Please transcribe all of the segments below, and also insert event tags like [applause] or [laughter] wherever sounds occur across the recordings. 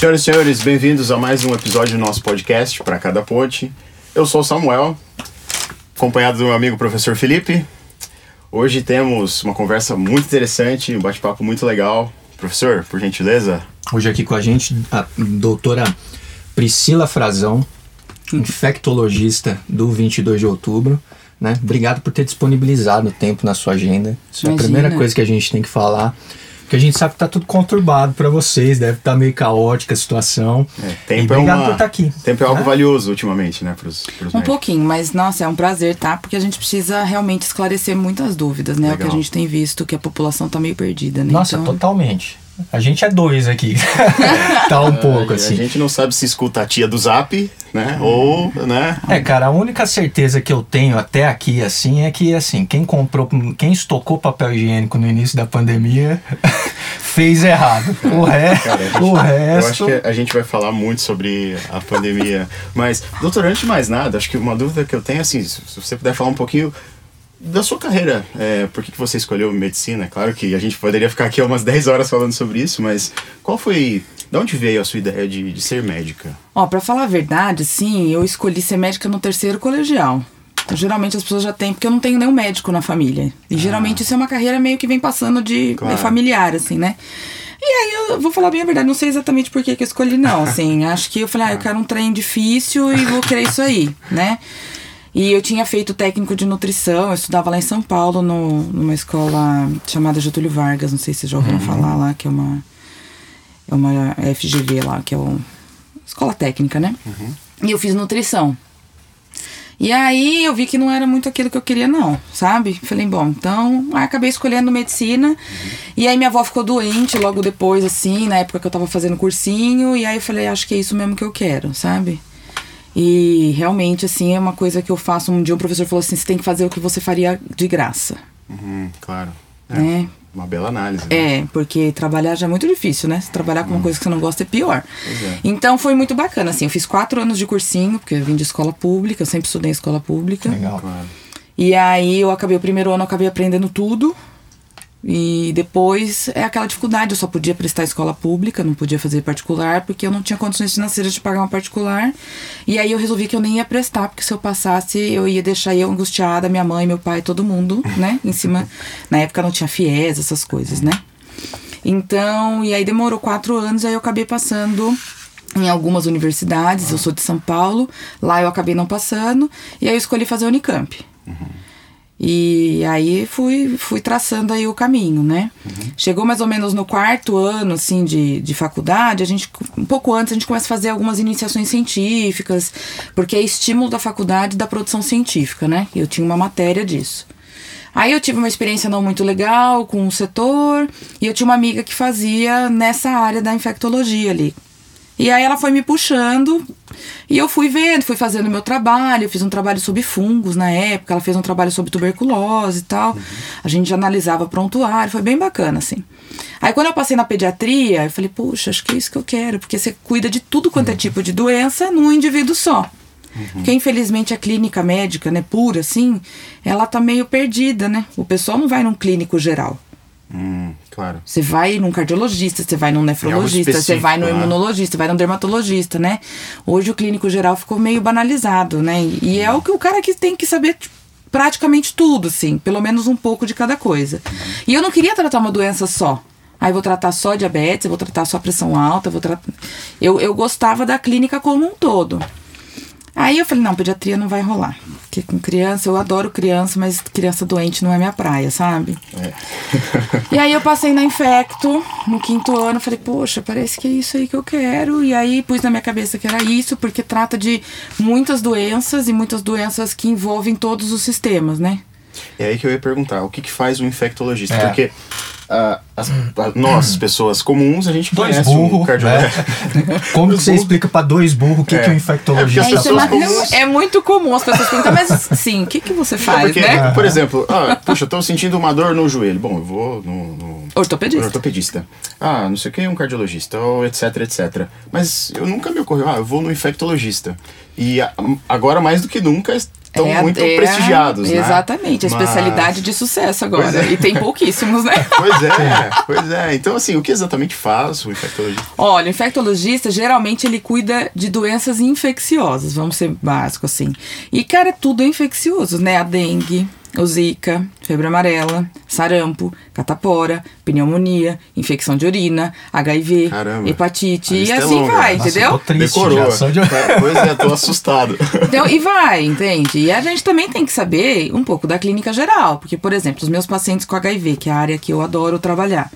Senhoras e senhores, bem-vindos a mais um episódio do nosso podcast Para Cada Ponte. Eu sou o Samuel, acompanhado do meu amigo professor Felipe. Hoje temos uma conversa muito interessante, um bate-papo muito legal. Professor, por gentileza. Hoje aqui com a gente a doutora Priscila Frazão, infectologista do 22 de outubro. Né? Obrigado por ter disponibilizado o tempo na sua agenda. Isso é a primeira coisa que a gente tem que falar. Porque a gente sabe que tá tudo conturbado para vocês, deve estar tá meio caótica a situação. É, tempo e obrigado é uma, por estar tá aqui. Tempo é algo valioso ultimamente, né, pros, pros Um médicos. pouquinho, mas nossa, é um prazer, tá? Porque a gente precisa realmente esclarecer muitas dúvidas, né? Legal. O que a gente tem visto, que a população tá meio perdida, né? Nossa, então... totalmente. A gente é dois aqui. [laughs] tá um pouco, assim. A gente não sabe se escuta a tia do zap, né? Ou, né? É, cara, a única certeza que eu tenho até aqui, assim, é que, assim, quem comprou, quem estocou papel higiênico no início da pandemia [laughs] fez errado. O, re... Cara, gente, o resto. Eu acho que a gente vai falar muito sobre a pandemia. Mas, doutor, antes de mais nada, acho que uma dúvida que eu tenho, assim, se você puder falar um pouquinho da sua carreira, é, por que, que você escolheu medicina? Claro que a gente poderia ficar aqui umas [laughs] 10 horas falando sobre isso, mas qual foi. De onde veio a sua ideia de, de ser médica? Ó, pra falar a verdade, sim, eu escolhi ser médica no terceiro colegial. Então, geralmente as pessoas já têm, porque eu não tenho nenhum médico na família. E ah. geralmente isso é uma carreira meio que vem passando de claro. familiar, assim, né? E aí eu vou falar bem a verdade, não sei exatamente por que, que eu escolhi, não. Assim, [laughs] acho que eu falei, ah, eu quero um trem difícil e vou querer isso aí, né? E eu tinha feito técnico de nutrição, eu estudava lá em São Paulo, no, numa escola chamada Getúlio Vargas, não sei se vocês já ouviram uhum. falar lá, que é uma. É uma FGV lá, que é uma escola técnica, né? Uhum. E eu fiz nutrição. E aí eu vi que não era muito aquilo que eu queria, não, sabe? Falei, bom, então acabei escolhendo medicina. Uhum. E aí minha avó ficou doente logo depois, assim, na época que eu tava fazendo cursinho. E aí eu falei, acho que é isso mesmo que eu quero, sabe? E realmente, assim, é uma coisa que eu faço. Um dia um professor falou assim: você tem que fazer o que você faria de graça. Uhum, claro. É. Né? Uma bela análise. Né? É, porque trabalhar já é muito difícil, né? Se trabalhar com uma uhum. coisa que você não gosta é pior. É. Então foi muito bacana, assim. Eu fiz quatro anos de cursinho, porque eu vim de escola pública, eu sempre estudei em escola pública. Legal. Claro. E aí eu acabei o primeiro ano, eu acabei aprendendo tudo. E depois é aquela dificuldade, eu só podia prestar escola pública, não podia fazer particular, porque eu não tinha condições financeiras de pagar uma particular. E aí eu resolvi que eu nem ia prestar, porque se eu passasse, eu ia deixar eu angustiada, minha mãe, meu pai, todo mundo, [laughs] né? Em cima. Na época não tinha FIES, essas coisas, né? Então, e aí demorou quatro anos, aí eu acabei passando em algumas universidades, eu sou de São Paulo, lá eu acabei não passando, e aí eu escolhi fazer Unicamp. Uhum. E aí fui, fui traçando aí o caminho, né? Uhum. Chegou mais ou menos no quarto ano, assim, de, de faculdade, a gente, um pouco antes, a gente começa a fazer algumas iniciações científicas, porque é estímulo da faculdade da produção científica, né? Eu tinha uma matéria disso. Aí eu tive uma experiência não muito legal com o setor, e eu tinha uma amiga que fazia nessa área da infectologia ali, e aí ela foi me puxando e eu fui vendo, fui fazendo meu trabalho. Eu fiz um trabalho sobre fungos na época, ela fez um trabalho sobre tuberculose e tal. Uhum. A gente analisava prontuário, foi bem bacana, assim. Aí quando eu passei na pediatria, eu falei, puxa, acho que é isso que eu quero, porque você cuida de tudo quanto é uhum. é tipo de doença num indivíduo só. Uhum. Porque infelizmente a clínica médica, né, pura assim, ela tá meio perdida, né? O pessoal não vai num clínico geral. Hum, claro. Você vai num cardiologista, você vai num nefrologista, você vai no né? imunologista, vai num dermatologista, né? Hoje o clínico geral ficou meio banalizado, né? E é o que o cara que tem que saber tipo, praticamente tudo, assim, pelo menos um pouco de cada coisa. Uhum. E eu não queria tratar uma doença só. Aí vou tratar só diabetes, vou tratar só pressão alta, vou tratar. Eu, eu gostava da clínica como um todo. Aí eu falei, não, pediatria não vai rolar. Porque com criança, eu adoro criança, mas criança doente não é minha praia, sabe? É. [laughs] e aí eu passei na Infecto, no quinto ano, falei, poxa, parece que é isso aí que eu quero. E aí pus na minha cabeça que era isso, porque trata de muitas doenças e muitas doenças que envolvem todos os sistemas, né? É aí que eu ia perguntar, o que, que faz um infectologista? É. Porque uh, as, nós, [clears throat] pessoas comuns, a gente dois conhece burro, um cardiologista. Né? Como você [laughs] explica para dois burros o que é, que é um infectologista? É, comuns... é, muito comum as pessoas perguntam, mas sim, o que, que você faz, porque, né? Por exemplo, ah, puxa, eu tô sentindo uma dor no joelho. Bom, eu vou no, no ortopedista. ortopedista. Ah, não sei o que, um cardiologista, ou etc, etc. Mas eu nunca me ocorreu, ah, eu vou no infectologista. E agora, mais do que nunca, estão É, muito é, prestigiados, né? Exatamente, a Mas- especialidade de sucesso agora. É. E tem pouquíssimos, né? [laughs] Pois é, [laughs] pois é. Então, assim, o que exatamente faz o infectologista? Olha, o infectologista, geralmente, ele cuida de doenças infecciosas, vamos ser básico assim. E, cara, é tudo infeccioso, né? A dengue, o zika, febre amarela, sarampo, catapora, pneumonia, infecção de urina, HIV, Caramba. hepatite e é assim longa. vai, Nossa, entendeu? tô triste Decorou. já, de- É, Pois é, tô assustado. Então, e vai, entende? E a gente também tem que saber um pouco da clínica geral. Porque, por exemplo, os meus pacientes com HIV, que é a área que eu adoro trabalhar.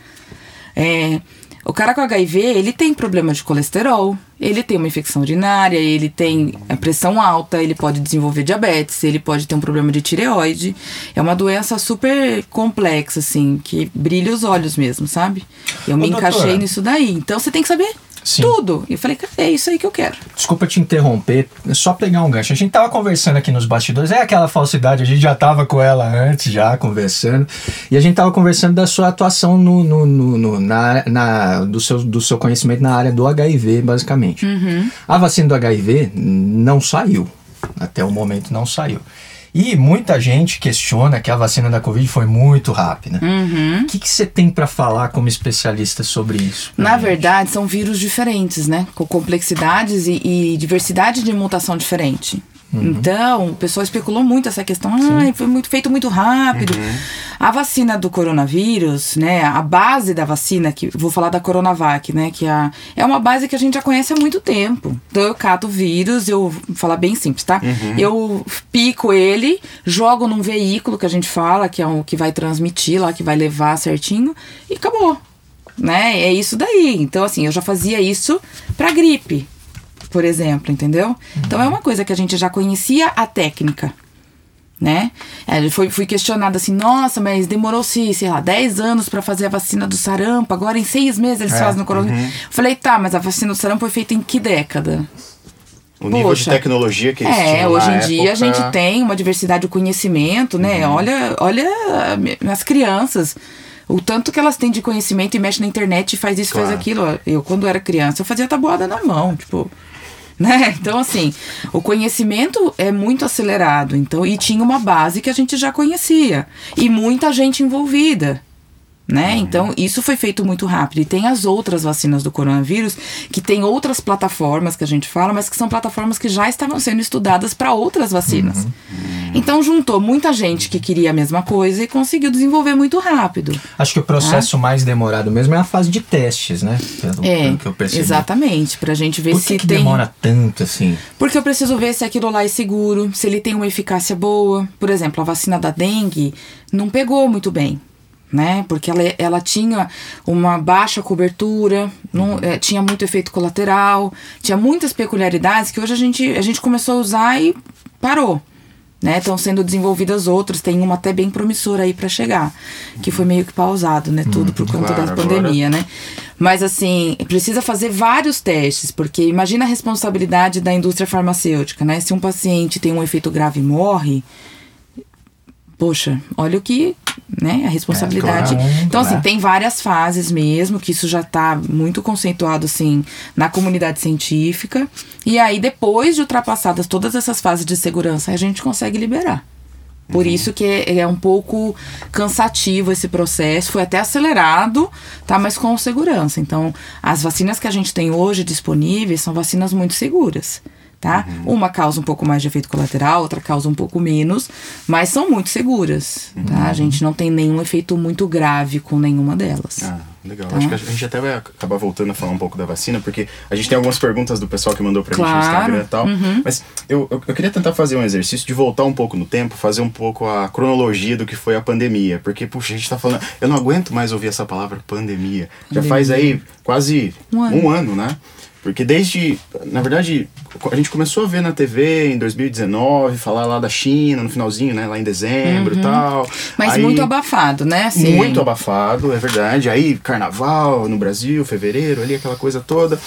É, o cara com HIV, ele tem problema de colesterol, ele tem uma infecção urinária, ele tem a pressão alta, ele pode desenvolver diabetes, ele pode ter um problema de tireoide. É uma doença super complexa, assim, que brilha os olhos mesmo, sabe? Eu Ô, me doutora. encaixei nisso daí. Então, você tem que saber Sim. tudo. E eu falei, cara, é isso aí que eu quero. Desculpa te interromper, só pegar um gancho. A gente tava conversando aqui nos bastidores, é aquela falsidade, a gente já tava com ela antes, já conversando. E a gente tava conversando da sua atuação no, no, no- no- na, na- do, seu, do seu conhecimento na área do HIV, basicamente. A vacina do HIV não saiu. Até o momento não saiu. E muita gente questiona que a vacina da Covid foi muito rápida. O que que você tem para falar como especialista sobre isso? Na gente? verdade, são vírus diferentes, né? Com complexidades e, e diversidade de mutação diferente. Então, o pessoal especulou muito essa questão. Ah, foi muito, feito muito rápido. A vacina do coronavírus, né? A base da vacina, que vou falar da Coronavac, né? Que é a, é uma base que a gente já conhece há muito tempo. Então, eu cato o vírus, eu vou falar bem simples, tá? Eu pico ele, jogo num veículo que a gente fala, que é o que vai transmitir lá, que vai levar certinho, e acabou né? É isso daí. Então, assim, eu já fazia isso pra gripe, por exemplo, entendeu? Então é uma coisa que a gente já conhecia a técnica. Né? É, foi, fui questionada assim, nossa, mas demorou-se, sei lá, 10 anos pra fazer a vacina do sarampo, agora em seis meses eles fazem no coronavírus. Falei, tá, mas a vacina do sarampo foi feita em que década? O nível de Poxa. tecnologia que eles É, hoje em dia a época- gente tem uma diversidade de conhecimento, né? Olha, olha as crianças. O tanto que elas têm de conhecimento e mexe na internet e faz isso, Claro. faz aquilo. Eu, quando era criança, eu fazia tabuada na mão, tipo. Né? Então, assim, o conhecimento é muito acelerado. Então, e tinha uma base que a gente já conhecia. E muita gente envolvida. Né? Então, isso foi feito muito rápido. E tem as outras vacinas do coronavírus, que tem outras plataformas que a gente fala, mas que são plataformas que já estavam sendo estudadas para outras vacinas. Então, juntou muita gente que queria a mesma coisa e conseguiu desenvolver muito rápido. Acho que o processo mais demorado mesmo é a fase de testes, né? Pelo, É, pelo que eu percebi. exatamente. Pra gente ver Por se que, que tem. demora tanto assim? Porque eu preciso ver se aquilo lá é seguro, se ele tem uma eficácia boa. Por exemplo, a vacina da dengue não pegou muito bem. Né? Porque ela, ela tinha uma baixa cobertura, não, eh, tinha muito efeito colateral, tinha muitas peculiaridades que hoje a gente, a gente começou a usar e parou. Né? Estão sendo desenvolvidas outras, tem uma até bem promissora aí para chegar, que foi meio que pausado, né? Tudo por conta claro, da agora- pandemia, né? Mas assim, precisa fazer vários testes, porque imagina a responsabilidade da indústria farmacêutica, né? Se um paciente tem um efeito grave e morre, poxa, olha o que, né, a responsabilidade. É, claro, então assim, tem várias fases mesmo, que isso já tá muito conceituado assim na comunidade científica. E aí depois de ultrapassadas todas essas fases de segurança, a gente consegue liberar. Por isso que é, é um pouco cansativo esse processo, foi até acelerado, tá? Mas com segurança. Então, as vacinas que a gente tem hoje disponíveis são vacinas muito seguras, tá? Uma causa um pouco mais de efeito colateral, outra causa um pouco menos, mas são muito seguras, tá? A gente não tem nenhum efeito muito grave com nenhuma delas. Ah, legal. Tá. Acho que a gente até vai acabar voltando a falar um pouco da vacina, porque a gente tem algumas perguntas do pessoal que mandou pra gente no Claro. Instagram e tal. Mas eu, eu, eu queria tentar fazer um exercício de voltar um pouco no tempo, fazer um pouco a cronologia do que foi a pandemia. Porque, puxa, a gente tá falando. Eu não aguento mais ouvir essa palavra pandemia. Já faz aí quase Um ano. um ano, né? Porque desde, na verdade, a gente começou a ver na TV em 2019, falar lá da China no finalzinho, né? Lá em dezembro e tal. Uhum. Mas Aí- muito abafado, né? Assim, muito abafado, é verdade. Aí, carnaval no Brasil, fevereiro, ali, aquela coisa toda.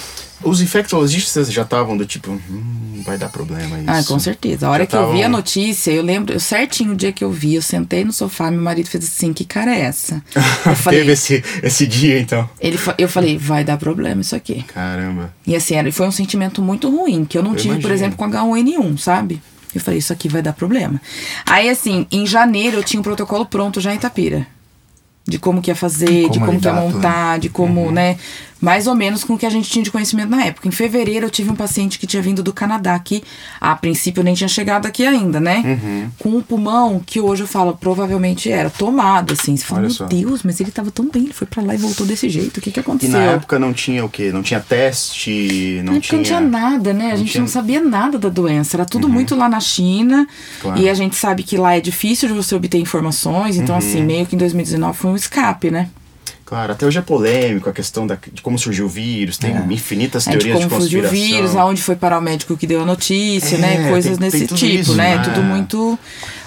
Os infectologistas já estavam do tipo, hum, vai dar problema isso. Ah, com certeza. A hora Já que eu vi a tavam- notícia, eu lembro, eu certinho o dia que eu vi, eu sentei no sofá, meu marido fez assim, que cara é essa? Eu [laughs] falei, Teve esse, esse dia, então. ele, eu falei, vai dar problema isso aqui. Caramba. E assim, era, foi um sentimento muito ruim, que eu não Eu tive, por imagino. exemplo, com H1N1, sabe? Eu falei, isso aqui vai dar problema. Aí, assim, em janeiro eu tinha um protocolo pronto já em Itapira. De como que ia fazer, Como de como que ia montar, de como, né? Mais ou menos com o que a gente tinha de conhecimento na época. Em fevereiro eu tive um paciente que tinha vindo do Canadá aqui. A princípio eu nem tinha chegado aqui ainda, né? Uhum. Com um pulmão que hoje eu falo, provavelmente era tomado, assim. Você fala, Olha meu só. Deus, mas ele tava tão bem, ele foi pra lá e voltou desse jeito. O que que E aconteceu? na época não tinha o quê? Não tinha teste, não Na época tinha... não tinha nada, né? A não gente tinha- Uhum. não sabia nada da doença. Era tudo muito lá na China. Claro. E a gente sabe que lá é difícil de você obter informações. Então, Uhum. assim, meio que em 2019 foi um escape, né? Claro, até hoje é polêmico a questão da, de como surgiu o vírus, tem infinitas É, de teorias de como fugiu o conspiração. vírus, aonde foi parar o médico que deu a notícia, É, né? Coisas tem- tem desse tudo tipo, isso, né? né? Tudo muito.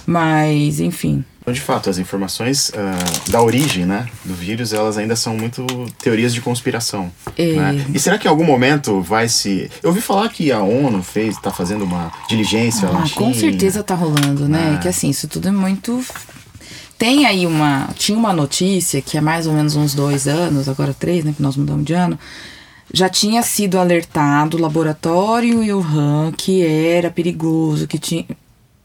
Mas, enfim. Então, de fato, as informações ah, da origem né, do vírus, elas ainda são muito teorias de conspiração. É. né? E será que em algum momento vai se... Eu ouvi falar que a ONU fez, está fazendo uma diligência lá Ah, China. com certeza tá rolando, né? Ah. Que assim, isso tudo é muito. Tem aí uma. Tinha uma notícia que há mais ou menos uns dois anos, agora três, né? Que nós mudamos de ano. Já tinha sido alertado o laboratório e o RAM que era perigoso, que tinha.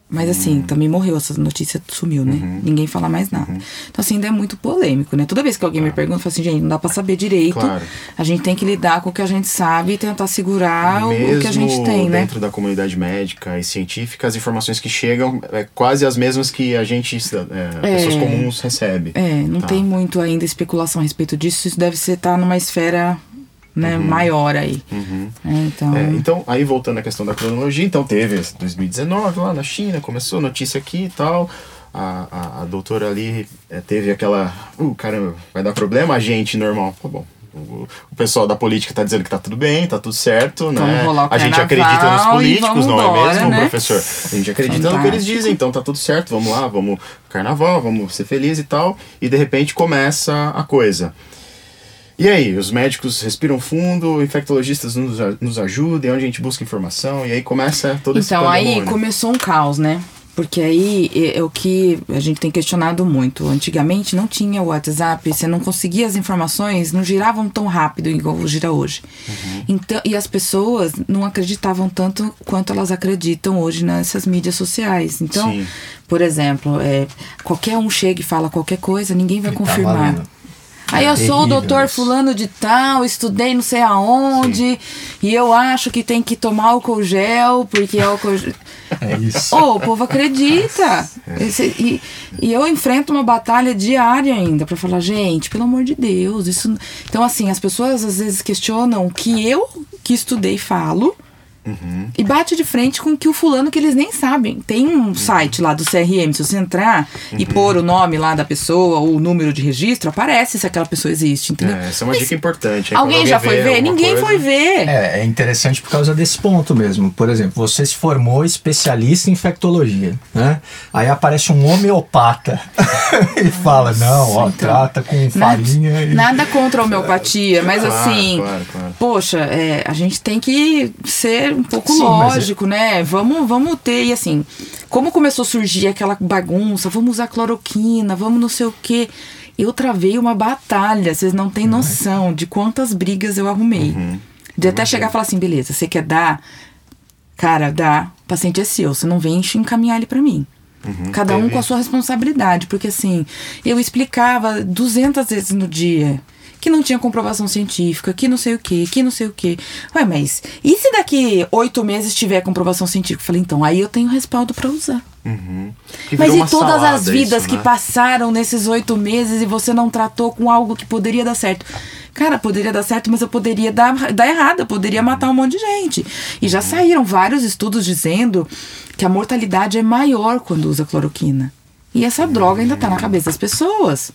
Mas assim, Hum. também morreu, essa notícia sumiu, né? Uhum. Ninguém fala mais nada. Então, assim, ainda é muito polêmico, né? Toda vez que alguém me pergunta, eu falo assim, gente, não dá pra saber direito. Claro. A gente tem que lidar com o que a gente sabe e tentar segurar o- Mesmo o que a gente tem, né? dentro da comunidade médica e científica, as informações que chegam é quase as mesmas que a gente, é, pessoas comuns, recebe. É, não Tá. tem muito ainda especulação a respeito disso. Isso deve ser estar numa esfera né, maior aí. É, então, Uhum. É, então, aí voltando à questão da cronologia, então teve esse 2019 lá na China, começou notícia aqui e tal. A, a, a doutora ali eh, teve aquela. Uh, caramba, vai dar problema? A gente normal. Tá bom. O, pessoal da política tá dizendo que tá tudo bem, tá tudo certo, Vamos né? A gente acredita nos políticos, não é mesmo, né? professor? A gente acredita no que eles dizem, então tá tudo certo, vamos lá, vamos carnaval, vamos ser felizes e tal. E de repente começa a coisa. E aí, os médicos respiram fundo, infectologistas nos, nos ajudam, é onde a gente busca informação, e aí começa todo esse então aí começou um caos, né? Porque aí é, é o que a gente tem questionado muito. Antigamente não tinha o WhatsApp, você não conseguia as informações, não giravam tão rápido igual gira hoje. Uhum. Então, e as pessoas não acreditavam tanto quanto elas acreditam hoje nessas mídias sociais. Então, Sim. por exemplo, é, qualquer um chega e fala qualquer coisa, ninguém vai Tá confirmar. valendo. Aí eu sou o doutor fulano de tal, estudei não sei aonde, e eu acho que tem que tomar álcool gel, porque álcool gel... [laughs] É isso. Ô, o povo acredita. Esse- e, e eu enfrento uma batalha diária ainda pra falar, gente, pelo amor de Deus, isso. Então, assim, as pessoas às vezes questionam o que eu que estudei falo. E bate de frente com o que o fulano que eles nem sabem. Tem um site lá do CRM, se você entrar e pôr o nome lá da pessoa ou o número de registro, aparece se aquela pessoa existe, entendeu? É, essa é uma dica importante. hein? Alguém Quando já foi ver? Ninguém coisa- foi ver. É, é interessante por causa desse ponto mesmo. Por exemplo, você se formou especialista em infectologia, né? Aí aparece um homeopata [laughs] e fala, não, ó, trata com farinha e... [laughs] Nada contra a homeopatia, mas Claro, assim, claro, claro. poxa, é, a gente tem que ser um pouco Sim, é- lógico, né? Vamos, vamos ter, e assim, como começou a surgir aquela bagunça, vamos usar cloroquina, vamos não sei o quê. Eu travei uma batalha, vocês não têm noção de quantas brigas eu arrumei. Uhum. De até chegar e falar assim, beleza, você quer dar? Cara, dá. O paciente é seu, você não vem encaminhar ele pra mim. Cada um teve- com a sua responsabilidade, porque assim, eu explicava 200 vezes no dia que não tinha comprovação científica, que não sei o que, que não sei o que. Ué, mas e se daqui oito meses tiver comprovação científica? Eu falei, então, aí eu tenho respaldo pra usar. Uhum. Que Mas e todas as vidas isso, que né? passaram nesses oito meses e você não tratou com algo que poderia dar certo? Cara, poderia dar certo, mas eu poderia dar, dar errado, eu poderia matar um monte de gente. E Uhum. já saíram vários estudos dizendo que a mortalidade é maior quando usa cloroquina. E essa droga ainda tá na cabeça das pessoas.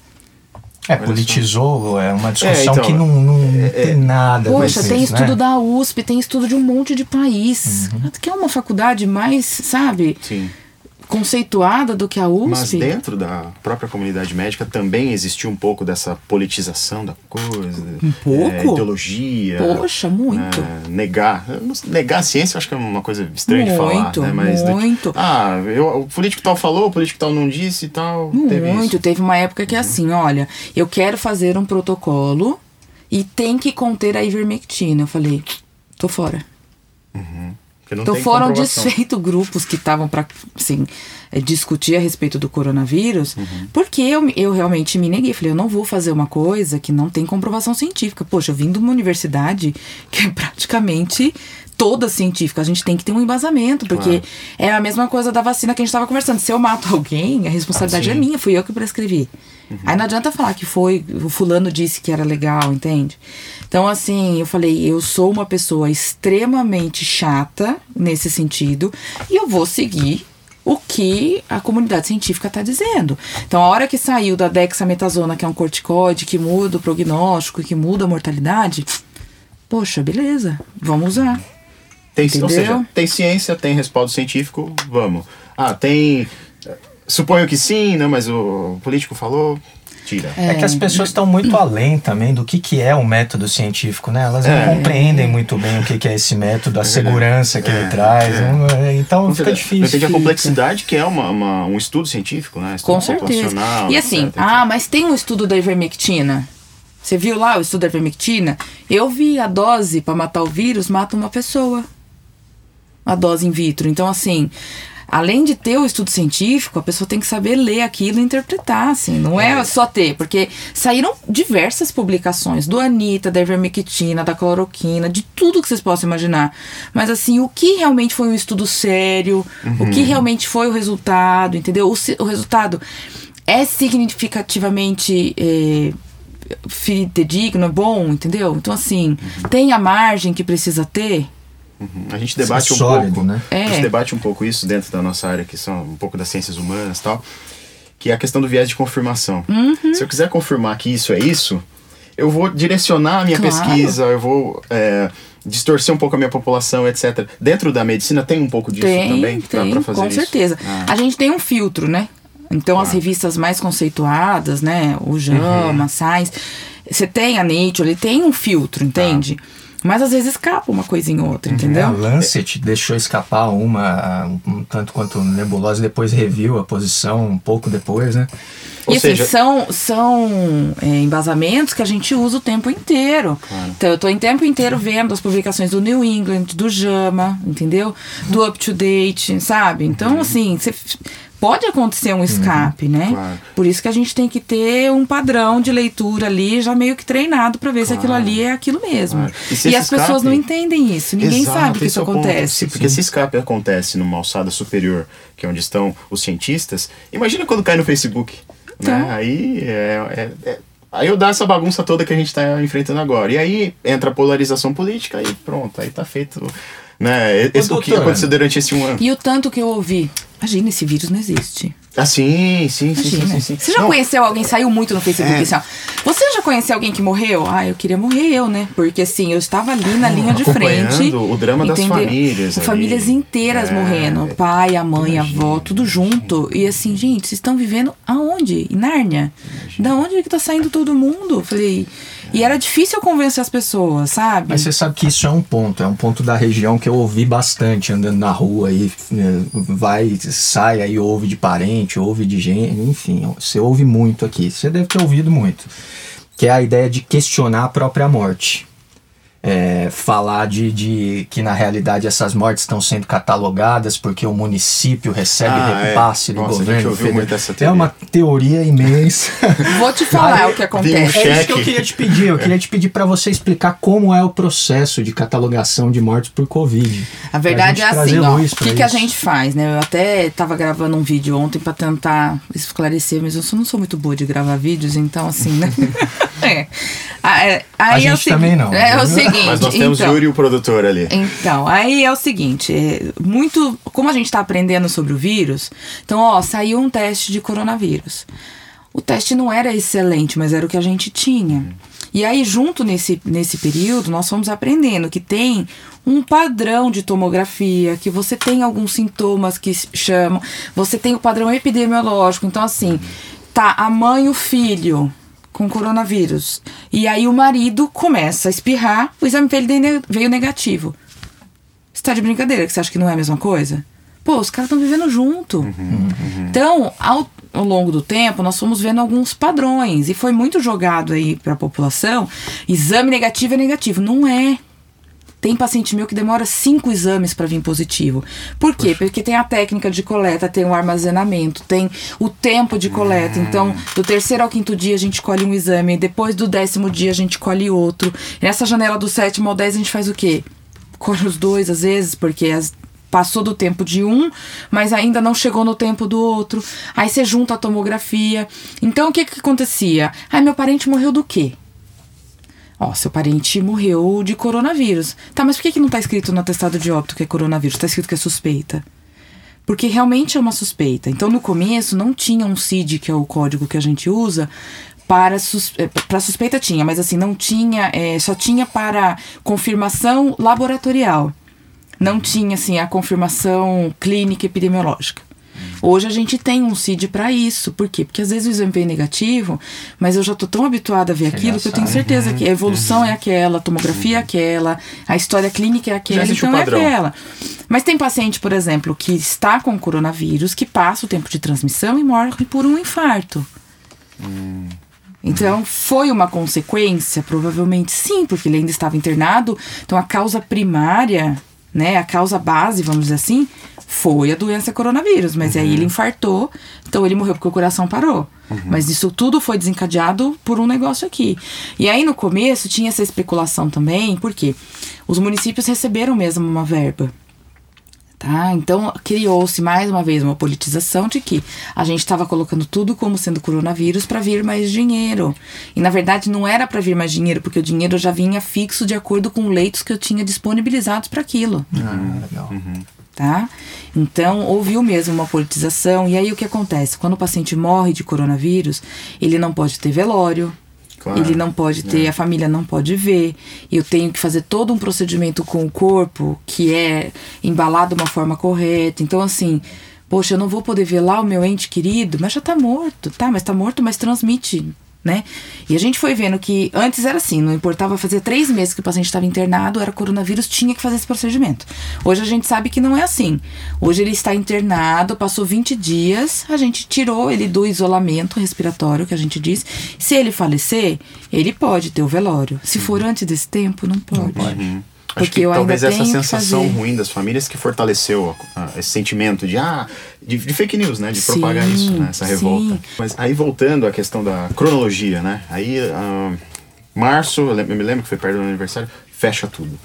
É, politizou, é uma discussão então, que não, não tem nada a ver Poxa, tem isso, estudo né? da USP, tem estudo de um monte de país. Quer uma faculdade mais, sabe, Sim. Conceituada do que a USP? Mas dentro da própria comunidade médica também existiu um pouco dessa politização da coisa. Um pouco? é, ideologia. Poxa, muito. é, negar. Negar a ciência eu acho que é uma coisa estranha de falar. Muito, Né? Mas do- muito. ah, eu, o político tal falou, o político tal não disse e tal. Teve Muito. isso. Uhum. Teve uma época que é assim, olha, eu quero fazer um protocolo e tem que conter a ivermectina. Eu falei, tô fora. Então foram desfeitos [laughs] grupos que estavam para assim, é, discutir a respeito do coronavírus, uhum. porque eu, eu realmente me neguei. Falei, eu não vou fazer uma coisa que não tem comprovação científica. Poxa, eu vim de uma universidade que é praticamente toda científica. A gente tem que ter um embasamento, porque claro. é a mesma coisa da vacina que a gente estava conversando. Se eu mato [laughs] alguém, a responsabilidade ah, é minha, fui eu que prescrevi. Uhum. Aí não adianta falar que foi, o fulano disse que era legal, entende? Então, assim, eu falei, eu sou uma pessoa extremamente chata nesse sentido e eu vou seguir o que a comunidade científica está dizendo. Então, a hora que saiu da dexametasona, que é um corticoide que muda o prognóstico, que muda a mortalidade, poxa, beleza, vamos usar. Tem, ou seja, tem ciência, tem respaldo científico, vamos. Ah, tem. Suponho que sim, né? Mas o político falou, tira. É, é que as pessoas estão muito além também do que, que é o método científico, né? Elas é. não compreendem muito bem o que, que é esse método, a é segurança que ele é, traz. É. Então não fica difícil. Depende da complexidade que é uma, uma, um estudo científico, né? Estudo Com certeza. E assim, etc. ah, mas tem um estudo da ivermectina. Você viu lá o estudo da ivermectina? Eu vi a dose para matar o vírus mata uma pessoa. A dose in vitro. Então, assim, além de ter o estudo científico, a pessoa tem que saber ler aquilo e interpretar, assim, não é, é só ter, porque saíram diversas publicações do Anitta, da ivermectina, da cloroquina, de tudo que vocês possam imaginar. Mas assim, o que realmente foi um estudo sério, uhum. o que uhum. realmente foi o resultado, entendeu? O, o resultado é significativamente é, fidedigno, é bom, entendeu? Então, assim, uhum. tem a margem que precisa ter. Uhum. A gente debate é um sólido, pouco, né? É. A gente debate um pouco isso dentro da nossa área, que são um pouco das ciências humanas e tal, que é a questão do viés de confirmação. Uhum. Se eu quiser confirmar que isso é isso, eu vou direcionar a minha claro. pesquisa, eu vou é, distorcer um pouco a minha população, etc. Dentro da medicina tem um pouco disso tem, também para fazer com isso? Com certeza. Ah. A gente tem um filtro, né? Então as revistas mais conceituadas, né? O JAMA, uhum. Science, você tem a Nature, ele tem um filtro, entende? Ah. Mas às vezes escapa uma coisinha ou outra, entendeu? É, a Lancet deixou escapar uma, um tanto quanto nebulosa, depois reviu a posição um pouco depois, né? Ou e assim, seja... são, são é, embasamentos que a gente usa o tempo inteiro. Claro. Então, eu estou em tempo inteiro vendo as publicações do New England, do JAMA, entendeu? Do Up to Date, sabe? Então, uhum. assim, você pode acontecer um uhum. escape, uhum, né? Claro. Por isso que a gente tem que ter um padrão de leitura ali já meio que treinado para ver claro. se aquilo ali é aquilo mesmo. Claro. E, e as escape... pessoas não entendem isso, ninguém Exato, sabe que isso é acontece. Ponto. Porque se escape acontece numa alçada superior, que é onde estão os cientistas, imagina quando cai no Facebook. Né? Então. Né? Aí é, é, é Aí eu dá essa bagunça toda que a gente está enfrentando agora. E aí entra a polarização política e pronto, aí tá feito. Né? Esse, o que aconteceu durante esse um ano. E o tanto que eu ouvi Imagina, esse vírus não existe. Ah, sim, sim, sim, sim, sim, Você já não. conheceu alguém, saiu muito no Facebook é. assim, ó. Você já conheceu alguém que morreu? Ah, eu queria morrer eu, né? Porque assim, eu estava ali na linha de frente. o drama entendeu? das famílias. Ali. Famílias inteiras é. morrendo. O pai, a mãe, Imagina. a avó, tudo junto. E assim, gente, vocês estão vivendo aonde? Em Nárnia? Imagina. Da onde é que tá saindo todo mundo? Falei. E era difícil convencer as pessoas, sabe? Mas você sabe que isso é um ponto, é um ponto da região que eu ouvi bastante andando na rua e né, vai, sai aí, ouve de parente, ouve de gente, enfim, você ouve muito aqui. Você deve ter ouvido muito. Que é a ideia de questionar a própria morte é, falar de, de, que na realidade essas mortes estão sendo catalogadas porque o município recebe ah, repasse é. do Nossa, governo. É uma teoria imensa. [laughs] Vou te falar Aí, o que acontece. Um é isso que eu queria te pedir. Eu queria te pedir para você explicar como é o processo de catalogação de mortes por Covid. A verdade é assim, ó, o que, que a gente faz, né? Eu até estava gravando um vídeo ontem para tentar esclarecer, mas eu não sou muito boa de gravar vídeos, então assim, né? [laughs] é. Ah, é. Aí a é gente também não. É, o seguinte. Mas nós temos então, Yuri, o produtor ali. Então, aí é o seguinte: é, muito. Como a gente está aprendendo sobre o vírus, então, ó, saiu um teste de coronavírus. O teste não era excelente, mas era o que a gente tinha. E aí, junto nesse, nesse período, nós fomos aprendendo que tem um padrão de tomografia, que você tem alguns sintomas que chamam, você tem o padrão epidemiológico. Então, assim, tá a mãe e o filho com coronavírus. E aí o marido começa a espirrar, o exame dele veio negativo. Você tá de brincadeira que você acha que não é a mesma coisa? Pô, os caras estão vivendo junto. Uhum, uhum. Então, ao, ao longo do tempo, nós fomos vendo alguns padrões. E foi muito jogado aí para a população: exame negativo é negativo. Não é. Tem paciente meu que demora cinco exames para vir positivo. Por quê? Poxa. Porque tem a técnica de coleta, tem o armazenamento, tem o tempo de coleta. Hum. Então, do terceiro ao quinto dia a gente colhe um exame, depois do décimo dia a gente colhe outro. E nessa janela do sétimo ao dez a gente faz o quê? Colhe os dois às vezes, porque as, passou do tempo de um, mas ainda não chegou no tempo do outro. Aí você junta a tomografia. Então o que que acontecia? Ai, meu parente morreu do quê? Ó, seu parente morreu de coronavírus. Tá, mas por que, que não tá escrito no atestado de óbito que é coronavírus? Tá escrito que é suspeita. Porque realmente é uma suspeita. Então, no começo, não tinha um CID, que é o código que a gente usa, para eh, para suspeita tinha, mas assim, não tinha, é, só tinha para confirmação laboratorial. Não tinha, assim, a confirmação clínica epidemiológica. Hoje a gente tem um CID para isso. Por quê? Porque às vezes o exame vem negativo, mas eu já tô tão habituada a ver aquilo que eu tenho certeza que a evolução é aquela, a tomografia é aquela, a história clínica é aquela, então é aquela. Mas tem paciente, por exemplo, que está com coronavírus, que passa o tempo de transmissão e morre por um infarto. Hum. Então, foi uma consequência? Provavelmente sim, porque ele ainda estava internado. Então, a causa primária, né, a causa base, vamos dizer assim, foi a doença coronavírus, mas uhum. aí ele infartou, então ele morreu porque o coração parou. Uhum. Mas isso tudo foi desencadeado por um negócio aqui. E aí no começo tinha essa especulação também, porque os municípios receberam mesmo uma verba. Tá? Então criou-se mais uma vez uma politização de que a gente estava colocando tudo como sendo coronavírus para vir mais dinheiro. E na verdade não era para vir mais dinheiro, porque o dinheiro já vinha fixo de acordo com leitos que eu tinha disponibilizados para aquilo. Ah, legal. Uhum tá? Então, houve mesmo uma politização. E aí o que acontece? Quando o paciente morre de coronavírus, ele não pode ter velório, Claro, ele não pode ter, é. a família não pode ver. Eu tenho que fazer todo um procedimento com o corpo que é embalado de uma forma correta. Então, assim, poxa, eu não vou poder ver lá o meu ente querido, mas já tá morto, tá? Mas tá morto, mas transmite né? E a gente foi vendo que antes era assim, não importava fazer três meses que o paciente estava internado, era coronavírus, tinha que fazer esse procedimento. Hoje a gente sabe que não é assim. Hoje ele está internado, passou 20 dias, a gente tirou ele do isolamento respiratório, que a gente diz. Se ele falecer, ele pode ter o velório. Se for antes desse tempo, não pode. Não pode. Uhum. Acho que talvez essa sensação ruim das famílias que fortaleceu esse sentimento de, ah, de, de, fake news, né? De propagar sim, isso, né? essa revolta. Sim. Mas aí voltando à questão da cronologia, né? Aí, uh, março, eu, me lembro que foi perto do aniversário, fecha tudo.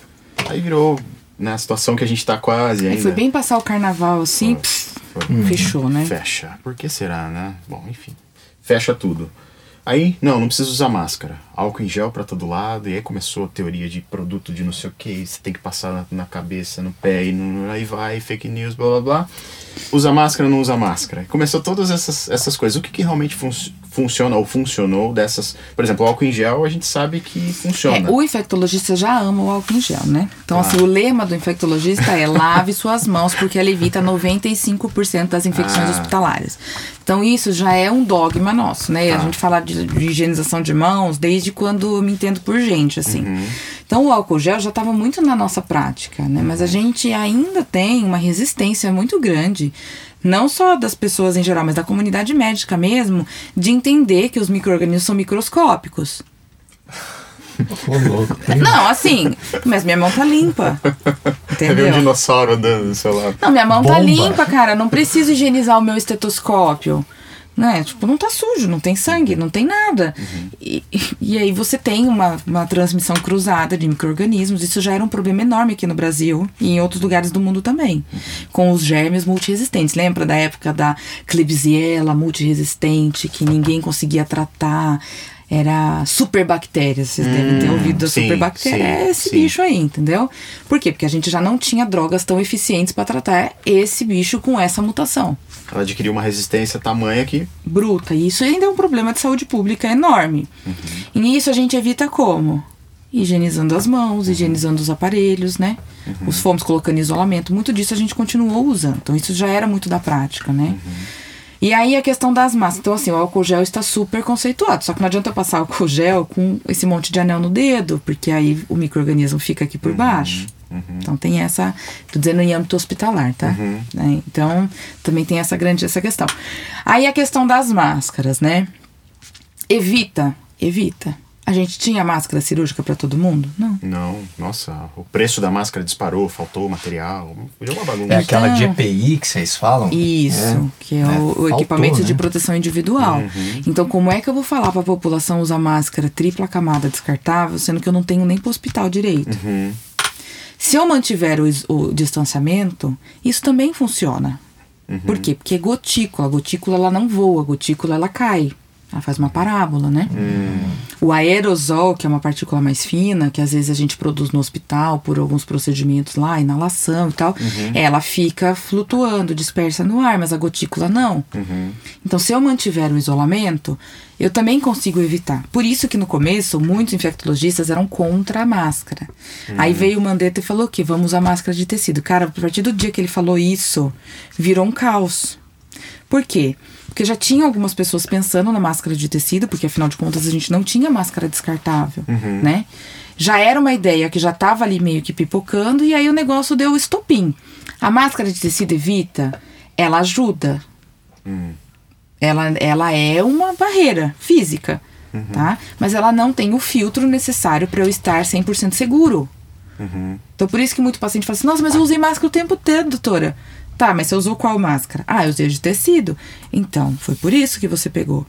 Aí virou né, a situação que a gente tá quase ainda. foi bem passar o carnaval assim, foi, foi. fechou, né? Fecha. Por que será, né? Bom, enfim. Fecha tudo. Aí, não, não precisa usar máscara. Álcool em gel para todo lado. E aí começou a teoria de produto de não sei o que. Você tem que passar na, na cabeça, no pé, e no, aí vai, fake news, blá blá blá. Usa máscara, não usa máscara. Começou todas essas, essas coisas. O que, que realmente fun funciona ou funcionou dessas. Por exemplo, o álcool em gel a gente sabe que funciona. É, o infectologista já ama o álcool em gel, né? Então, ah. assim, o lema do infectologista é lave [laughs] suas mãos, porque ela evita 95% das infecções ah. hospitalares. Então, isso já é um dogma nosso, né? Ah. A gente fala de, de, higienização de mãos desde quando eu me entendo por gente, assim. Uhum. Então, o álcool gel já estava muito na nossa prática, né? Mas a uhum. gente ainda tem uma resistência muito grande não só das pessoas em geral, mas da comunidade médica mesmo, de entender que os micro-organismos são microscópicos. Não, assim, mas minha mão tá limpa. Entendeu? um dinossauro andando do seu lado. Não, minha mão tá Bomba. tá limpa, cara. Não preciso higienizar o meu estetoscópio né? Tipo, não tá sujo, não tem sangue, não tem nada. Uhum. E, e aí você tem uma, uma transmissão cruzada de micro-organismos. Isso já era um problema enorme aqui no Brasil e em outros lugares do mundo também. Uhum. Com os germes multiresistentes. Lembra da época da Klebsiella multiresistente, que ninguém conseguia tratar? Era superbactéria. Vocês hum, devem ter hum, ouvido da superbactéria. é esse sim. bicho aí, entendeu? Por quê? Porque a gente já não tinha drogas tão eficientes para tratar esse bicho com essa mutação. Ela adquiriu uma resistência tamanha que. Bruta. E isso ainda é um problema de saúde pública enorme. Uhum. E nisso a gente evita como? Higienizando as mãos, uhum. higienizando os aparelhos, né? Uhum. Os fomos colocando em isolamento. Muito disso a gente continuou usando. Então isso já era muito da prática, né? Uhum. E aí a questão das massas. Então, assim, o álcool gel está super conceituado. Só que não adianta eu passar álcool gel com esse monte de anel no dedo, porque aí o microorganismo fica aqui por uhum, baixo. Uhum. Então tem essa. Tô dizendo em âmbito hospitalar, tá? Uhum. Né? Então, também tem essa grande essa questão. Aí a questão das máscaras, né? Evita, evita. A gente tinha máscara cirúrgica para todo mundo? Não. Não, nossa, o preço da máscara disparou, faltou material, virou uma bagunça. É aquela Então- de EPI que vocês falam? Isso, É. que é, É, o, o faltou, equipamento de né? proteção individual. Então, como é que eu vou falar para a população usar máscara tripla camada descartável, sendo que eu não tenho nem para hospital direito? Uhum. Se eu mantiver o, o distanciamento, isso também funciona. Por quê? Porque gotícula, a gotícula ela não voa, a gotícula ela cai. Ela faz uma parábola, né? O aerosol, que é uma partícula mais fina, que às vezes a gente produz no hospital por alguns procedimentos lá, inalação e tal, ela fica flutuando, dispersa no ar, mas a gotícula não. Então, se eu mantiver o isolamento, eu também consigo evitar. Por isso que no começo, muitos infectologistas eram contra a máscara. Aí veio o Mandetta e falou que vamos usar máscara de tecido. Cara, a partir do dia que ele falou isso, virou um caos. Por quê? Porque já tinha algumas pessoas pensando na máscara de tecido, porque afinal de contas a gente não tinha máscara descartável, né? Já era uma ideia que já estava ali meio que pipocando e aí o negócio deu estopim. A máscara de tecido evita, ela ajuda. Ela, ela é uma barreira física, tá? Mas ela não tem o filtro necessário para eu estar 100% seguro. Então, por isso que muito paciente fala assim: nossa, mas eu usei máscara o tempo todo, doutora. Tá, mas você usou qual máscara? Ah, eu usei de tecido. Então, foi por isso que você pegou.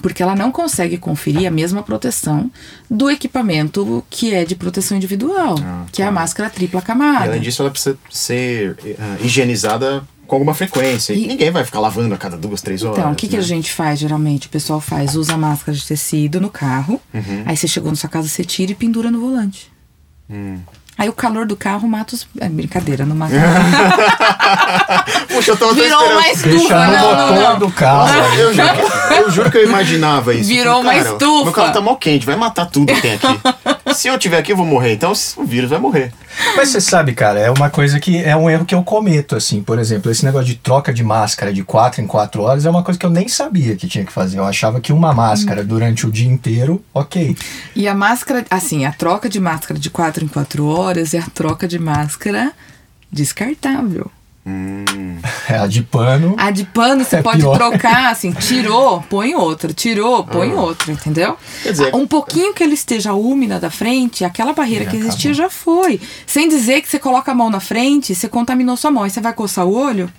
Porque ela não consegue conferir a mesma proteção do equipamento que é de proteção individual, Ah, que é a tá. máscara tripla E camada. além disso, ela precisa ser ah, higienizada com alguma frequência. E E- ninguém vai ficar lavando a cada duas, três horas. Então, o que, que né? a gente faz geralmente? O pessoal faz, usa máscara de tecido no carro, Uhum. aí você chegou na sua casa, você tira e pendura no volante. Hum. Aí o calor do carro mata os. É brincadeira, não mata. [laughs] Puxa, eu tava Virou uma estufa, Deixa no não, não, motor não. do carro. Nossa, eu, juro, que- eu juro que eu imaginava isso. Virou uma cara, estufa. Meu carro tá mal quente, vai matar tudo que tem aqui. [laughs] Se eu tiver aqui, eu vou morrer. Então o vírus vai morrer. Mas você sabe, cara, é uma coisa que é um erro que eu cometo, assim. Por exemplo, esse negócio de troca de máscara de 4 em 4 horas é uma coisa que eu nem sabia que tinha que fazer. Eu achava que uma máscara durante o dia inteiro, ok. E a máscara, assim, a troca de máscara de 4 em 4 horas é a troca de máscara descartável. É a de pano. A de pano você É pode pior. trocar, assim, [laughs] tirou, põe outra, tirou, põe Ah. outra, entendeu? Quer dizer- um pouquinho que ele esteja úmida da frente, aquela barreira que existia acabou. já foi. Sem dizer que você coloca a mão na frente, você contaminou sua mão, aí você vai coçar o olho.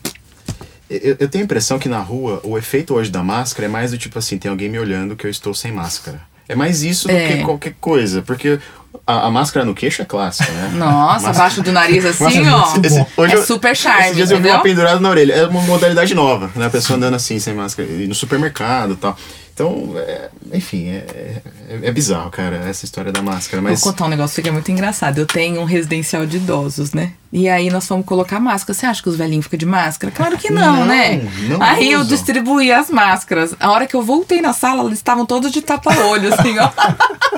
Eu, eu tenho a impressão que na rua o efeito hoje da máscara é mais do tipo assim: tem alguém me olhando que eu estou sem máscara. É mais isso do É. que qualquer coisa. Porque a, a máscara no queixo é clássica, né? Nossa, Máscara- abaixo do nariz assim, ó. Esse- hoje é eu- super Esses charme, dias eu vi uma entendeu? pendurada na orelha. É uma modalidade nova, né? A pessoa andando assim, sem máscara, e no supermercado e tal. Então, é, enfim, é, é, é bizarro, cara, essa história da máscara. Mas Vou contar um negócio que é muito engraçado. Eu tenho um residencial de idosos, né? E aí nós fomos colocar máscara. Você acha que os velhinhos ficam de máscara? Claro que não, Não, né? não aí eu usam. distribuí as máscaras. A hora que eu voltei na sala, eles estavam todos de tapa-olho, assim, ó. [laughs]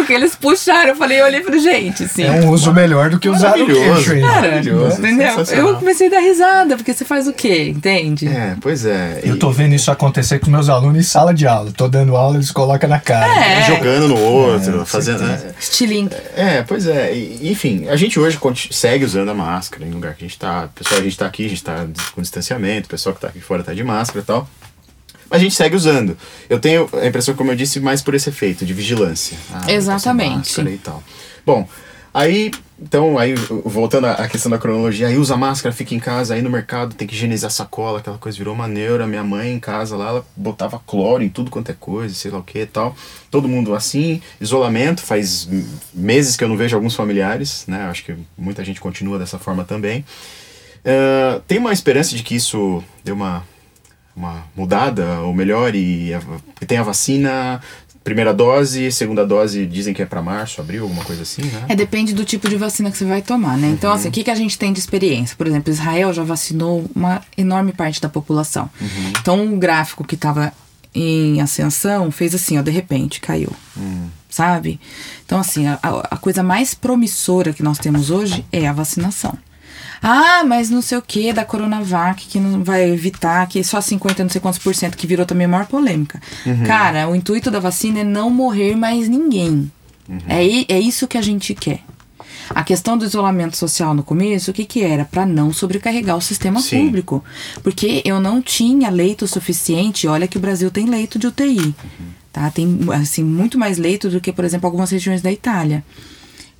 Porque eles puxaram, eu falei, eu olhei e falei, gente, assim. É um uso melhor do que usar Maravilhoso. queixo aí. Cara, Maravilhoso, entendeu? Eu comecei a dar risada, porque você faz o quê? Entende? É, pois é. Eu tô vendo isso acontecer com meus alunos em sala de aula. Tô dando aula, eles colocam na cara. É. jogando no outro, É, fazendo. certeza. Estilingue. É, pois é. E, enfim, a gente hoje segue usando a máscara em lugar que a gente tá. Pessoal, a gente tá aqui, a gente tá com distanciamento, o pessoal que tá aqui fora tá de máscara e tal. Mas a gente segue usando. Eu tenho a impressão, como eu disse, mais por esse efeito de vigilância. Ah, Exatamente. E tal. Bom, aí. Então, aí, voltando à questão da cronologia, aí usa máscara, fica em casa, aí no mercado tem que higienizar a sacola, aquela coisa virou uma neura. Minha mãe em casa lá, ela botava cloro em tudo quanto é coisa, sei lá o que e tal. Todo mundo assim, isolamento, faz meses que eu não vejo alguns familiares, né? Acho que muita gente continua dessa forma também. Ah, tem uma esperança de que isso dê uma, uma mudada, ou melhor, e a- tem a vacina, primeira dose, segunda dose dizem que é para março, abril, alguma coisa assim, né? É, depende do tipo de vacina que você vai tomar, né? Então, assim, o que, que a gente tem de experiência? Por exemplo, Israel já vacinou uma enorme parte da população. Então, um gráfico que estava em ascensão fez assim, ó, de repente, caiu. Sabe? Então, assim, a- a coisa mais promissora que nós temos hoje é a vacinação. Ah, mas não sei o que da Coronavac, que não vai evitar, que só 50 não sei quantos por cento, que virou também a maior polêmica. Cara, o intuito da vacina é não morrer mais ninguém. É, i- é isso que a gente quer. A questão do isolamento social no começo, o que que era? Para não sobrecarregar o sistema Sim. público. Porque eu não tinha leito suficiente. Olha que o Brasil tem leito de UTI. tá? Tem assim muito mais leito do que, por exemplo, algumas regiões da Itália.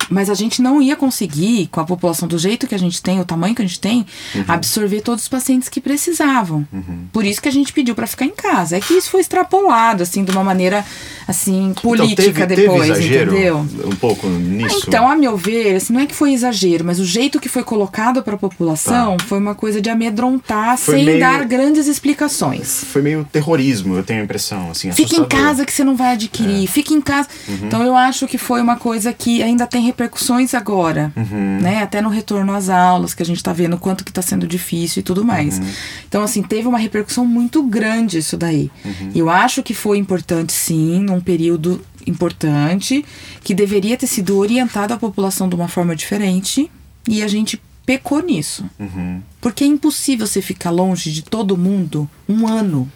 Mas a gente não ia conseguir, com a população do jeito que a gente tem, o tamanho que a gente tem, uhum. absorver todos os pacientes que precisavam. Uhum. Por isso que a gente pediu para ficar em casa. É que isso foi extrapolado, assim, de uma maneira, assim, política então, teve, depois, teve exagero entendeu? Um pouco nisso. Então, a meu ver, assim, não é que foi exagero, mas o jeito que foi colocado para a população tá. foi uma coisa de amedrontar foi sem meio, dar grandes explicações. Foi meio terrorismo, eu tenho a impressão, assim, Fique em casa que você não vai adquirir, é. fique em casa. Uhum. Então, eu acho que foi uma coisa que ainda tem repercussões agora, uhum. né? Até no retorno às aulas, que a gente está vendo quanto que está sendo difícil e tudo mais. Uhum. Então, assim, teve uma repercussão muito grande isso daí. Uhum. Eu acho que foi importante, sim, num período importante, que deveria ter sido orientado à população de uma forma diferente, e a gente pecou nisso. Uhum. Porque é impossível você ficar longe de todo mundo um ano.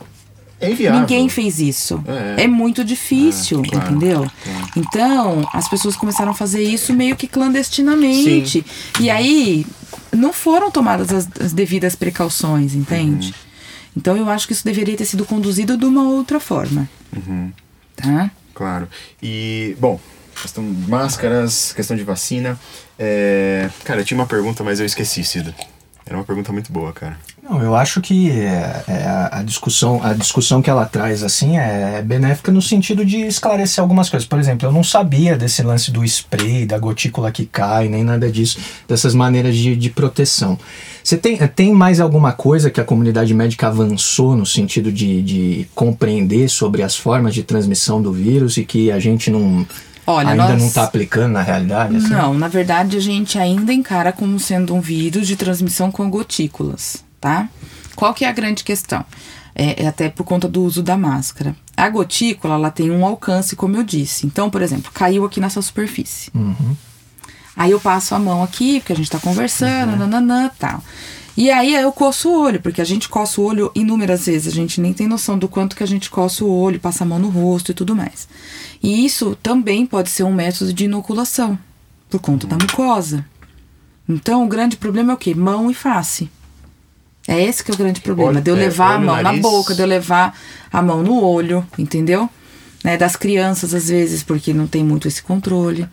É inviável. Ninguém fez isso. É, é muito difícil, é, claro, entendeu? Claro. Então, as pessoas começaram a fazer isso meio que clandestinamente. Sim. E aí, não foram tomadas as, as devidas precauções, entende? Uhum. Então, eu acho que isso deveria ter sido conduzido de uma outra forma. Uhum. Tá? Claro. E, bom, questão de máscaras, questão de vacina. É... Cara, eu tinha uma pergunta, mas eu esqueci, Cida. Era uma pergunta muito boa, cara. Não, eu acho que é, é, a discussão a discussão que ela traz assim é benéfica no sentido de esclarecer algumas coisas. Por exemplo, eu não sabia desse lance do spray, da gotícula que cai, nem nada disso, dessas maneiras de, de proteção. Você tem, tem mais alguma coisa que a comunidade médica avançou no sentido de, de compreender sobre as formas de transmissão do vírus e que a gente não Olha, ainda nós... não está aplicando na realidade? Assim? Não, na verdade a gente ainda encara como sendo um vírus de transmissão com gotículas, tá? Qual que é a grande questão? É, é, até por conta do uso da máscara. A gotícula, ela tem um alcance, como eu disse. Então, por exemplo, caiu aqui nessa superfície. Uhum. Aí eu passo a mão aqui, porque a gente está conversando, uhum. nananã, tal. E aí eu coço o olho, porque a gente coça o olho inúmeras vezes. A gente nem tem noção do quanto que a gente coça o olho, passa a mão no rosto e tudo mais. E isso também pode ser um método de inoculação, por conta da mucosa. Então, o grande problema é o quê? Mão e face. É esse que é o grande problema. Olho, de eu é, levar é, a mão nariz. na boca, de eu levar a mão no olho, entendeu? Né, das crianças, às vezes, porque não tem muito esse controle.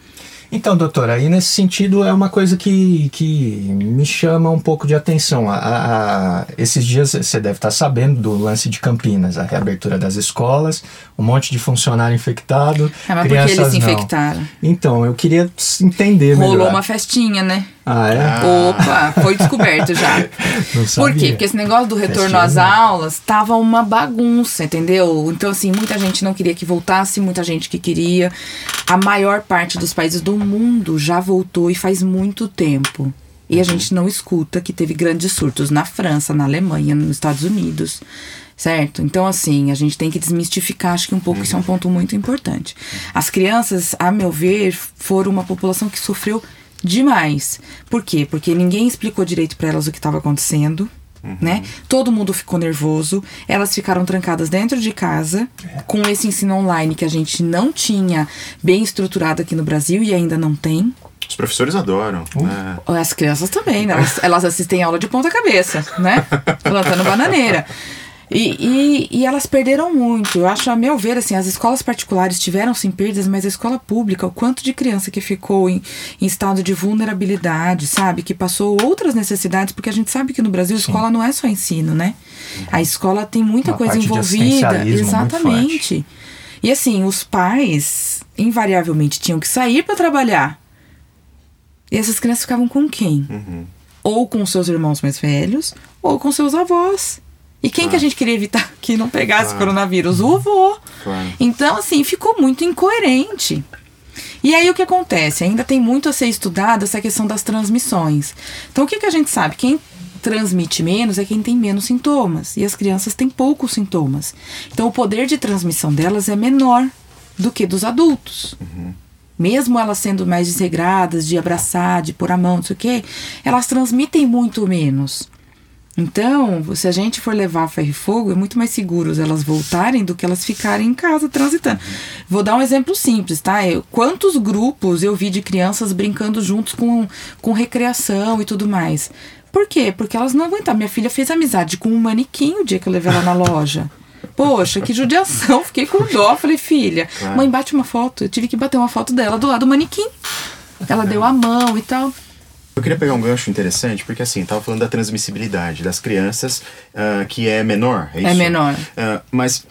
Então, doutora, aí nesse sentido é uma coisa que, que me chama um pouco de atenção. A, a, esses dias você deve estar sabendo do lance de Campinas, a reabertura das escolas, um monte de funcionário infectado. É, mas por que eles se infectaram? Então, eu queria entender Rolou melhor. uma festinha, né? Ah, é? Opa, foi descoberto já. [laughs] Não sabia. Por quê? Porque esse negócio do retorno às aulas tava uma bagunça, entendeu? Então, assim, muita gente não queria que voltasse, muita gente que queria. A maior parte dos países do mundo já voltou e faz muito tempo. E a uhum. gente não escuta que teve grandes surtos na França, na Alemanha, nos Estados Unidos, certo? Então, assim, a gente tem que desmistificar, acho que um pouco uhum. isso é um ponto muito importante. As crianças, a meu ver, foram uma população que sofreu demais. Por quê? Porque ninguém explicou direito para elas o que estava acontecendo. Uhum. Né? Todo mundo ficou nervoso, elas ficaram trancadas dentro de casa, é. com esse ensino online que a gente não tinha bem estruturado aqui no Brasil e ainda não tem. Os professores adoram. Uh. Né? As crianças também, né? elas, elas assistem aula de ponta cabeça, né? [laughs] Plantando bananeira. E, e, e, elas perderam muito. Eu acho, a meu ver, assim, as escolas particulares tiveram sim perdas, mas a escola pública, o quanto de criança que ficou em, em estado de vulnerabilidade, sabe? Que passou outras necessidades, porque a gente sabe que no Brasil a escola não é só ensino, né? A escola tem muita Uma coisa envolvida. Exatamente. E assim, os pais invariavelmente tinham que sair para trabalhar. E essas crianças ficavam com quem? Uhum. Ou com seus irmãos mais velhos, ou com seus avós. E quem claro. que a gente queria evitar [laughs] que não pegasse claro. coronavírus? O avô. Claro. Então, assim, ficou muito incoerente. E aí o que acontece? Ainda tem muito a ser estudado essa questão das transmissões. Então, o que, que a gente sabe? Quem transmite menos é quem tem menos sintomas. E as crianças têm poucos sintomas. Então, o poder de transmissão delas é menor do que dos adultos. Uhum. Mesmo elas sendo mais desregradas, de abraçar, de pôr a mão, não sei o quê, elas transmitem muito menos. Então, se a gente for levar ferro e fogo, é muito mais seguro elas voltarem do que elas ficarem em casa transitando. Vou dar um exemplo simples, tá? Eu, quantos grupos eu vi de crianças brincando juntos com, com recreação e tudo mais? Por quê? Porque elas não aguentam. Minha filha fez amizade com um manequim o dia que eu levei ela na loja. Poxa, que judiação. [laughs] Fiquei com dó. Falei, filha, mãe, bate uma foto. Eu tive que bater uma foto dela do lado do manequim. Ela deu a mão e tal. Eu queria pegar um gancho interessante, porque assim, tava falando da transmissibilidade das crianças, uh, que é menor, é, isso? É menor. Uh, mas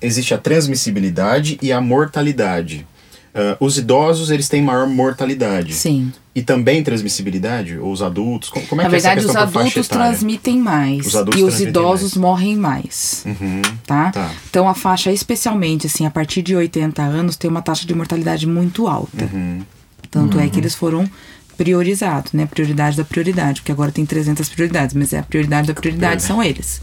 existe a transmissibilidade e a mortalidade. Uh, os idosos, eles têm maior mortalidade. Sim. E também transmissibilidade? Ou os adultos? Como, como é Na que verdade, é os adultos transmitem mais. Os adultos e os idosos mais. morrem mais. Uhum, tá? tá? Então, a faixa, especialmente, assim, a partir de 80 anos, tem uma taxa de mortalidade muito alta. Uhum. Tanto uhum. é que eles foram priorizados, né? Prioridade da prioridade. Porque agora tem 300 prioridades, mas é a prioridade da prioridade são eles.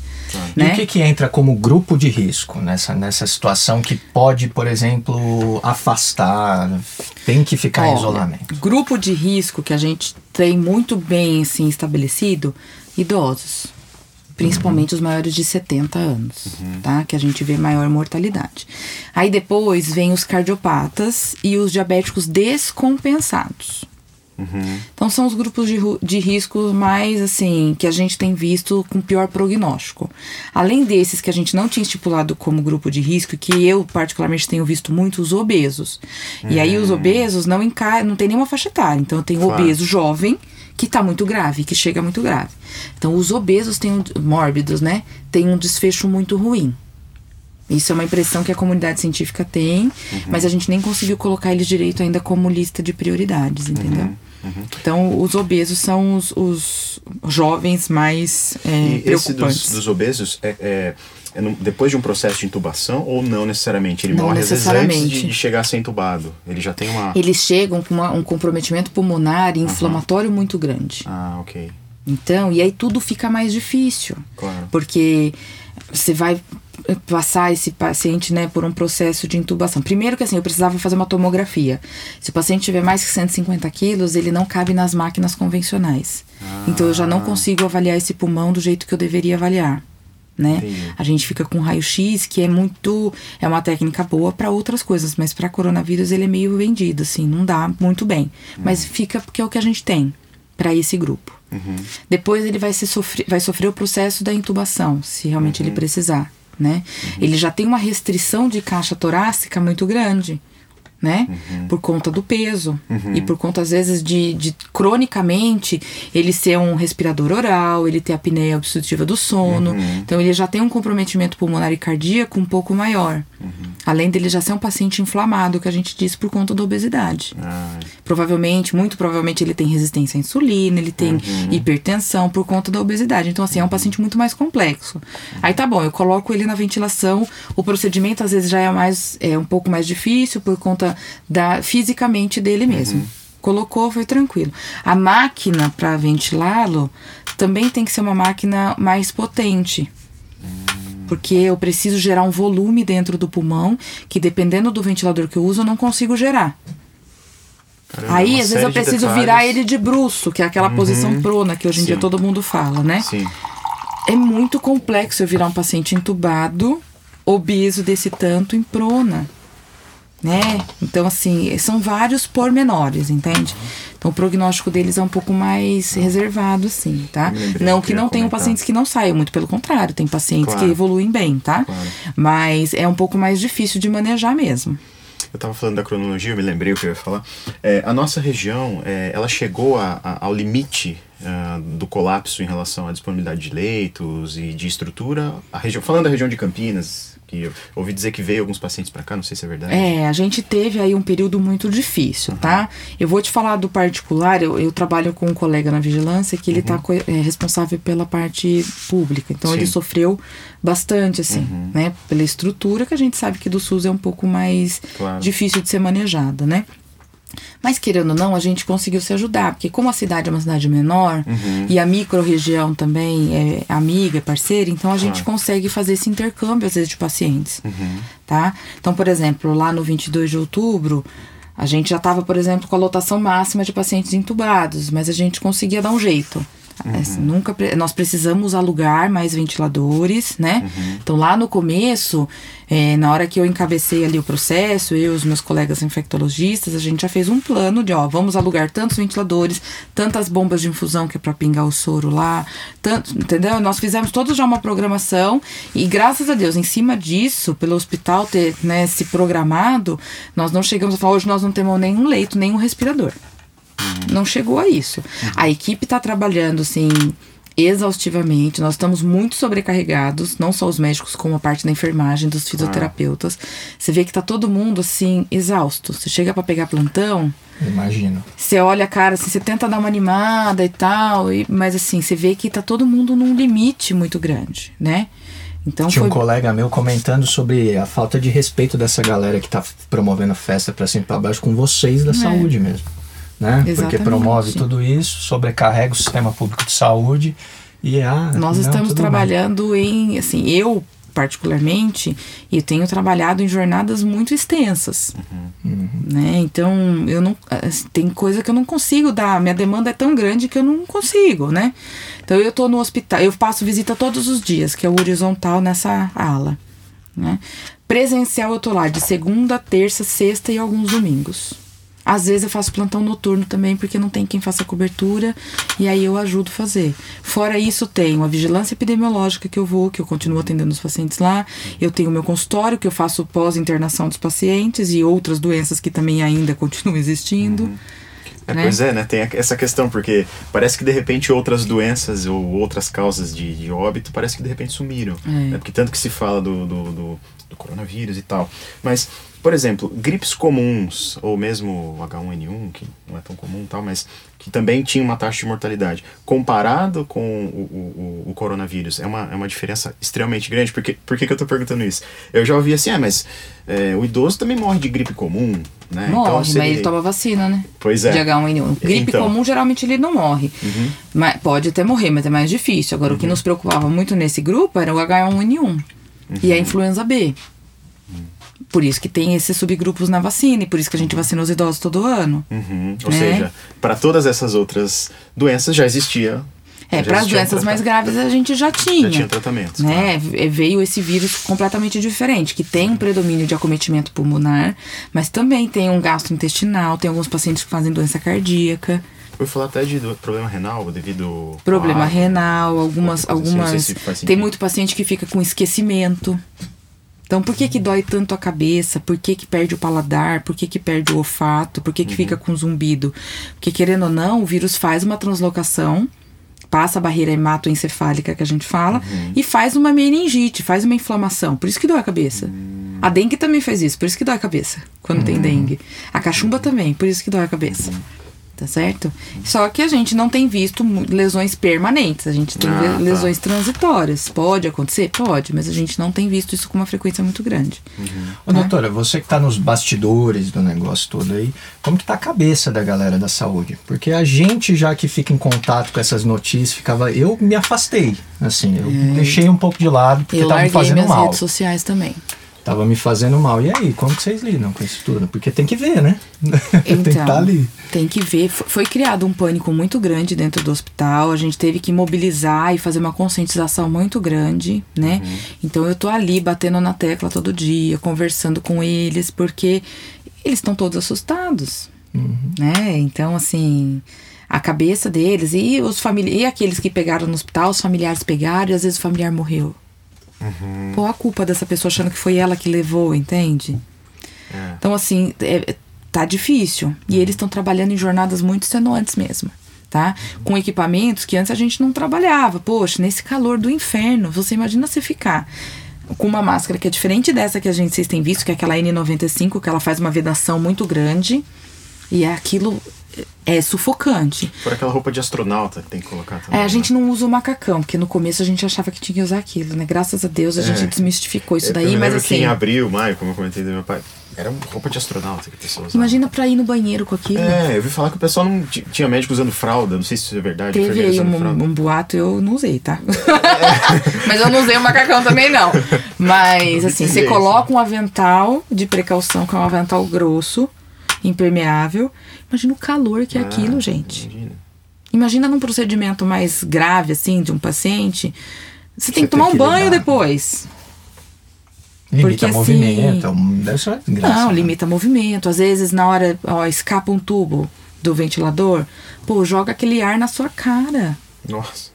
Né? E o que, que entra como grupo de risco nessa, nessa situação que pode, por exemplo, afastar, tem que ficar Olha, em isolamento? Grupo de risco que a gente tem muito bem assim, estabelecido, idosos. Principalmente uhum. os maiores de 70 anos, uhum. tá? Que a gente vê maior mortalidade. Aí depois vem os cardiopatas e os diabéticos descompensados. Uhum. Então são os grupos de, de risco mais assim que a gente tem visto com pior prognóstico. Além desses que a gente não tinha estipulado como grupo de risco, que eu particularmente tenho visto muito os obesos. Uhum. E aí os hum. obesos não encar não tem nenhuma faixa etária. Então eu tenho claro. obeso jovem que está muito grave, que chega muito grave. Então os obesos têm um, mórbidos, né? Tem um desfecho muito ruim. Isso é uma impressão que a comunidade científica tem, uhum. mas a gente nem conseguiu colocar eles direito ainda como lista de prioridades, entendeu? Uhum. Uhum. Então, os obesos são os, os jovens mais é, e preocupantes. Esse dos, dos obesos é, é, é depois de um processo de intubação ou não necessariamente? Ele não morre necessariamente. antes de, de, chegar a ser intubado? Ele já tem uma... Eles chegam com uma, um comprometimento pulmonar e inflamatório uhum. muito grande. Ah, ok. Então, e aí tudo fica mais difícil. Claro. Porque você vai passar esse paciente né, por um processo de intubação. Primeiro que assim, eu precisava fazer uma tomografia. Se o paciente tiver mais que 150 quilos, ele não cabe nas máquinas convencionais. Ah. Então eu já não consigo avaliar esse pulmão do jeito que eu deveria avaliar. Né? A gente fica com raio-x, que é muito. É uma técnica boa para outras coisas, mas para coronavírus ele é meio vendido, assim, não dá muito bem. Uhum. Mas fica porque é o que a gente tem para esse grupo. Uhum. Depois ele vai, se sofrer, vai sofrer o processo da intubação, se realmente uhum. ele precisar né? Uhum. Ele já tem uma restrição de caixa torácica muito grande né? Uhum. Por conta do peso. Uhum. E por conta, às vezes, de, de cronicamente ele ser um respirador oral, ele ter apneia obstrutiva do sono. Uhum. Então ele já tem um comprometimento pulmonar e cardíaco um pouco maior. Uhum. Além dele já ser um paciente inflamado, que a gente disse por conta da obesidade. Ah. Provavelmente, muito provavelmente, ele tem resistência à insulina, ele tem uhum. hipertensão por conta da obesidade. Então, assim, é um paciente muito mais complexo. Aí tá bom, eu coloco ele na ventilação, o procedimento às vezes já é mais é um pouco mais difícil por conta da fisicamente dele mesmo. Uhum. Colocou, foi tranquilo. A máquina para ventilá-lo também tem que ser uma máquina mais potente. Uhum. Porque eu preciso gerar um volume dentro do pulmão que, dependendo do ventilador que eu uso, eu não consigo gerar. Caramba, Aí, às vezes, eu preciso virar ele de bruxo, que é aquela uhum. posição prona que hoje em Sim. dia todo mundo fala, né? Sim. É muito complexo eu virar um paciente entubado, obeso desse tanto, em prona né? Então, assim, são vários pormenores, entende? Então, o prognóstico deles é um pouco mais reservado, assim, tá? Não que não tenham pacientes que não saiam, muito pelo contrário, tem pacientes claro. que evoluem bem, tá? Claro. Mas é um pouco mais difícil de manejar mesmo. Eu estava falando da cronologia, eu me lembrei o que eu ia falar. É, a nossa região, é, ela chegou a, a, ao limite uh, do colapso em relação à disponibilidade de leitos e de estrutura. A região, falando da região de Campinas, que eu ouvi dizer que veio alguns pacientes para cá, não sei se é verdade. É, a gente teve aí um período muito difícil, uhum. tá? Eu vou te falar do particular, eu, eu, trabalho com um colega na vigilância que ele está uhum. é, responsável pela parte pública, então Sim. ele sofreu bastante, assim, uhum. né? Pela estrutura que a gente sabe que do SUS é um pouco mais claro. difícil de ser manejada, né? Mas querendo ou não, a gente conseguiu se ajudar, porque como a cidade é uma cidade menor uhum. e a micro-região também é amiga, é parceira, então a gente consegue fazer esse intercâmbio às vezes de pacientes, uhum. tá? Então, por exemplo, lá no 22 de outubro, a gente já estava, por exemplo, com a lotação máxima de pacientes entubados, mas a gente conseguia dar um jeito. Uhum. Nunca nós precisamos alugar mais ventiladores, né? Uhum. Então lá no começo, é, na hora que eu encabecei ali o processo, eu e os meus colegas infectologistas, a gente já fez um plano de, ó, vamos alugar tantos ventiladores, tantas bombas de infusão que é para pingar o soro lá, tanto, entendeu? Nós fizemos todos já uma programação e graças a Deus, em cima disso, pelo hospital ter né, se programado, nós não chegamos a falar hoje nós não temos nenhum leito, nenhum respirador. Não chegou a isso. A equipe está trabalhando, assim, exaustivamente. Nós estamos muito sobrecarregados, não só os médicos, como a parte da enfermagem, dos fisioterapeutas. Você vê que tá todo mundo assim exausto. Você chega para pegar plantão, imagino. Você olha a cara, assim, você tenta dar uma animada e tal, e, mas assim, você vê que tá todo mundo num limite muito grande, né? Então Tinha foi... um colega meu comentando sobre a falta de respeito dessa galera que tá promovendo festa para cima e para baixo com vocês da é. saúde mesmo né? Porque promove tudo isso, sobrecarrega o sistema público de saúde e ah, nós não, estamos trabalhando bem. em assim, eu particularmente, e tenho trabalhado em jornadas muito extensas, uhum. né? Então, eu não assim, tem coisa que eu não consigo dar, minha demanda é tão grande que eu não consigo, né? Então, eu estou no hospital, eu faço visita todos os dias, que é o horizontal nessa ala, né? Presencial eu tô lá de segunda, terça, sexta e alguns domingos. Às vezes eu faço plantão noturno também, porque não tem quem faça cobertura, e aí eu ajudo a fazer. Fora isso, tenho a vigilância epidemiológica que eu vou, que eu continuo atendendo os pacientes lá. Eu tenho o meu consultório, que eu faço pós-internação dos pacientes e outras doenças que também ainda [laughs] continuam existindo. Uhum. É, né? Pois é, né? Tem essa questão, porque parece que de repente outras doenças ou outras causas de, de óbito parece que de repente sumiram. É. Né? Porque tanto que se fala do, do, do, do coronavírus e tal. Mas por exemplo, gripes comuns, ou mesmo o H1N1, que não é tão comum tal, mas que também tinha uma taxa de mortalidade, comparado com o, o, o coronavírus, é uma, é uma diferença extremamente grande. Por que, por que, que eu estou perguntando isso? Eu já ouvi assim, ah, mas é, o idoso também morre de gripe comum, né? Morre, então, mas ele toma vacina, né? Pois é. De H1N1. Gripe então. comum, geralmente ele não morre. Uhum. Mas, pode até morrer, mas é mais difícil. Agora, uhum. o que uhum. nos preocupava muito nesse grupo era o H1N1 uhum. e a influenza B. Por isso que tem esses subgrupos na vacina e por isso que a gente vacina os idosos todo ano. Uhum. Ou né? seja, para todas essas outras doenças já existia é, para as doenças um mais graves a gente já tinha. Já tinha tratamento. Né? Claro. Veio esse vírus completamente diferente, que tem um predomínio de acometimento pulmonar, mas também tem um gasto intestinal, tem alguns pacientes que fazem doença cardíaca. Eu falar até de problema renal devido. Problema renal, algumas. algumas se tem muito paciente que fica com esquecimento. Então, por que que dói tanto a cabeça? Por que que perde o paladar? Por que que perde o olfato? Por que que uhum. fica com zumbido? Porque, querendo ou não, o vírus faz uma translocação, passa a barreira hematoencefálica que a gente fala, uhum. e faz uma meningite, faz uma inflamação. Por isso que dói a cabeça. Uhum. A dengue também faz isso, por isso que dói a cabeça, quando tem uhum. dengue. A cachumba também, por isso que dói a cabeça. Tá certo? Só que a gente não tem visto lesões permanentes, a gente tem ah, tá. lesões tá. transitórias. Pode acontecer? Pode, mas a gente não tem visto isso com uma frequência muito grande. Uhum. Ô, doutora, você que está nos bastidores do negócio todo aí, como que tá a cabeça da galera da saúde? Porque a gente, já que fica em contato com essas notícias, ficava. Eu me afastei, assim, eu é. deixei um pouco de lado, porque estava me fazendo minhas mal. redes sociais também tava me fazendo mal. E aí, como que vocês lidam com isso tudo? Porque tem que ver, né? Então, [laughs] tem que estar tá ali. Tem que ver. Foi criado um pânico muito grande dentro do hospital. A gente teve que mobilizar e fazer uma conscientização muito grande, né? Uhum. Então eu tô ali batendo na tecla todo dia, conversando com eles, porque eles estão todos assustados, uhum. né? Então, assim a cabeça deles e os familiares e aqueles que pegaram no hospital, os familiares pegaram e às vezes o familiar morreu. Uhum. Pô, a culpa dessa pessoa achando que foi ela que levou, entende? É. Então, assim, é, tá difícil. E eles estão trabalhando em jornadas muito extenuantes mesmo. Tá? Com equipamentos que antes a gente não trabalhava. Poxa, nesse calor do inferno, você imagina você ficar com uma máscara que é diferente dessa que a gente vocês têm visto, que é aquela N95, que ela faz uma vedação muito grande. E é aquilo é sufocante. Por aquela roupa de astronauta que tem que colocar também. É, a gente né? não usa o macacão, porque no começo a gente achava que tinha que usar aquilo, né? Graças a Deus a é. gente desmistificou isso daí, eu mas assim. Que em abril, maio, como eu comentei do meu pai, era roupa de astronauta que a pessoa usava. Imagina pra ir no banheiro com aquilo. É, eu vi falar que o pessoal não tinha médico usando fralda, não sei se isso é verdade. Teve aí um, um, boato, eu não usei, tá? É. [laughs] mas eu não usei o macacão também, não. Mas assim, você coloca um avental de precaução, que é um avental grosso impermeável. Imagina o calor que é ah, aquilo, gente. Imagina. Imagina num procedimento mais grave, assim, de um paciente. Você tem Você que tomar tem um banho depois. Limita Porque, assim, movimento, um- deve ser graça. Não, limita movimento. Às vezes, na hora, ó, escapa um tubo do ventilador, pô, joga aquele ar na sua cara. Nossa.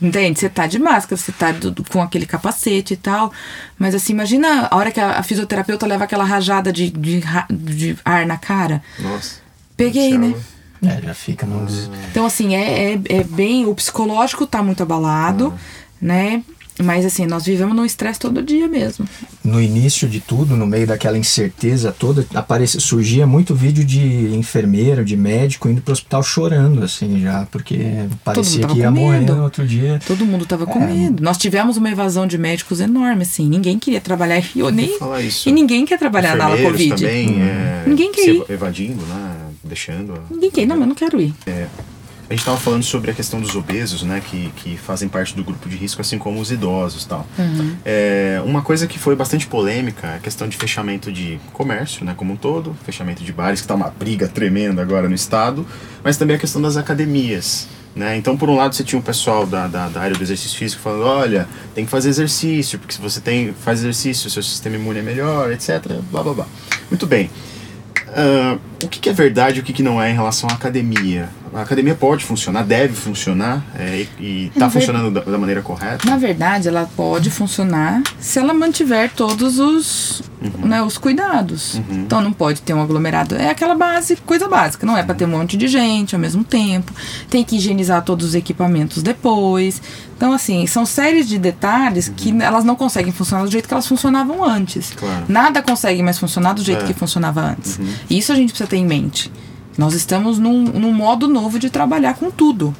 Entende? Você tá de máscara, você tá do- com aquele capacete e tal. Mas assim, imagina a hora que a, a fisioterapeuta leva aquela rajada de, de, de ar na cara. Nossa. Peguei, Céu. né? É, já fica num des... Então, assim, é, é, é bem. O psicológico tá muito abalado, né? Mas assim, nós vivemos num estresse todo dia mesmo. No início de tudo, no meio daquela incerteza toda, aparecia, surgia muito vídeo de enfermeiro, de médico indo pro hospital chorando, assim, já, porque parecia que ia com morrer no outro dia. Todo mundo tava com É. medo. Nós tivemos uma evasão de médicos enorme, assim. Ninguém queria trabalhar. E [laughs] eu nem. falar isso. E ninguém quer trabalhar na ala Covid. Hum. também. é, Ninguém quer se ir. evadindo, né? Deixando. a- Ninguém não, eu não quero ir. A gente estava falando sobre a questão dos obesos, né, que, que fazem parte do grupo de risco, assim como os idosos tal. Uhum. É, uma coisa que foi bastante polêmica é a questão de fechamento de comércio, né, como um todo, fechamento de bares, que está uma briga tremenda agora no estado, mas também a questão das academias. Né? Então, por um lado, você tinha o pessoal da, da, da área do exercício físico falando: olha, tem que fazer exercício, porque se você tem, faz exercício, seu sistema imune é melhor, etc. Blá blá blá. Muito bem. Ah, o que, que é verdade e o que, que não é em relação à academia? A academia pode funcionar, deve funcionar é, e está funcionando da, da maneira correta? Na verdade, ela pode funcionar se ela mantiver todos os, né, os cuidados. Então não pode ter um aglomerado. É aquela base, coisa básica. Não é para ter um monte de gente ao mesmo tempo. Tem que higienizar todos os equipamentos depois. Então, assim, são séries de detalhes que elas não conseguem funcionar do jeito que elas funcionavam antes. Claro. Nada consegue mais funcionar do jeito É. que funcionava antes. E isso a gente precisa ter em mente. Nós estamos num, num modo novo de trabalhar com tudo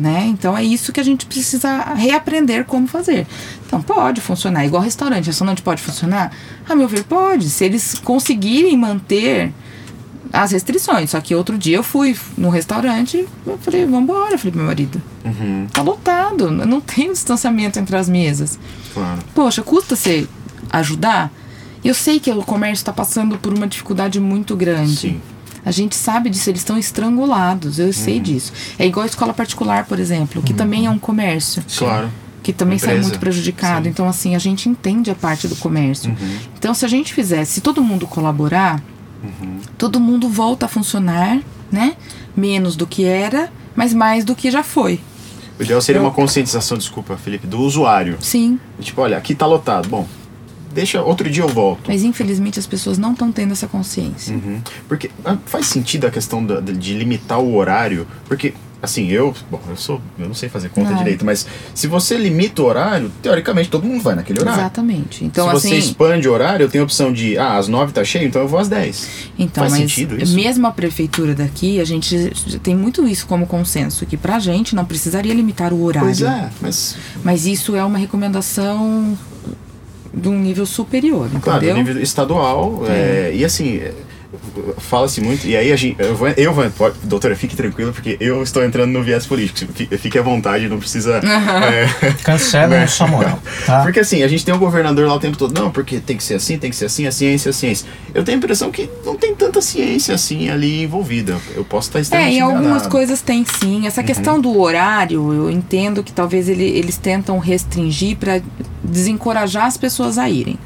né? Então é isso que a gente precisa reaprender como fazer. Então pode funcionar, igual restaurante. Restaurante pode funcionar? A meu ver, pode. Se eles conseguirem manter as restrições. Só que outro dia eu fui no restaurante, eu falei, vambora, eu falei meu marido. Uhum, Tá lotado, não tem distanciamento entre as mesas. claro. Poxa, custa você ajudar? Eu sei que o comércio está passando por uma dificuldade muito grande. Sim. A gente sabe disso, eles estão estrangulados, eu sei Uhum. disso. É igual a escola particular, por exemplo, que também é um comércio. Claro. Que também sai Empresa. muito prejudicado. Sim. Então, assim, a gente entende a parte do comércio. Uhum. Então, se a gente fizesse, se todo mundo colaborar, Uhum. todo mundo volta a funcionar, né? Menos do que era, mas mais do que já foi. O ideal seria Eu- uma conscientização, desculpa, Felipe, do usuário. Sim. Tipo, olha, aqui tá lotado. Bom, deixa, outro dia eu volto. Mas infelizmente as pessoas não estão tendo essa consciência. Uhum. Porque ah, faz sentido a questão da- de, limitar o horário, porque assim, eu, bom, eu sou, eu não sei fazer conta Não. direito, mas se você limita o horário, teoricamente todo mundo vai naquele horário. Exatamente. Então, se você assim. expande o horário, eu tenho a opção de, ah, às nove tá cheio, então eu vou às 10. Então, Faz sentido isso? mesmo a prefeitura daqui, a gente tem muito isso como consenso, que pra gente não precisaria limitar o horário. Pois é, mas Mas isso é uma recomendação de um nível superior, claro, entendeu? no nível estadual, é, e assim, é, fala-se muito, e aí a gente, eu vou, eu vou doutora, fique tranquilo, porque eu estou entrando no viés político, fique, fique à vontade, não precisa... é, Cancela Né? sua moral, tá? Porque assim, a gente tem um governador lá o tempo todo, não, porque tem que ser assim, tem que ser assim, a ciência, a ciência. Eu tenho a impressão que não tem tanta ciência assim ali envolvida. Eu posso estar É, extremamente em algumas enganado. coisas tem sim. Essa questão do horário, eu entendo que talvez ele- eles tentam restringir para desencorajar as pessoas a irem.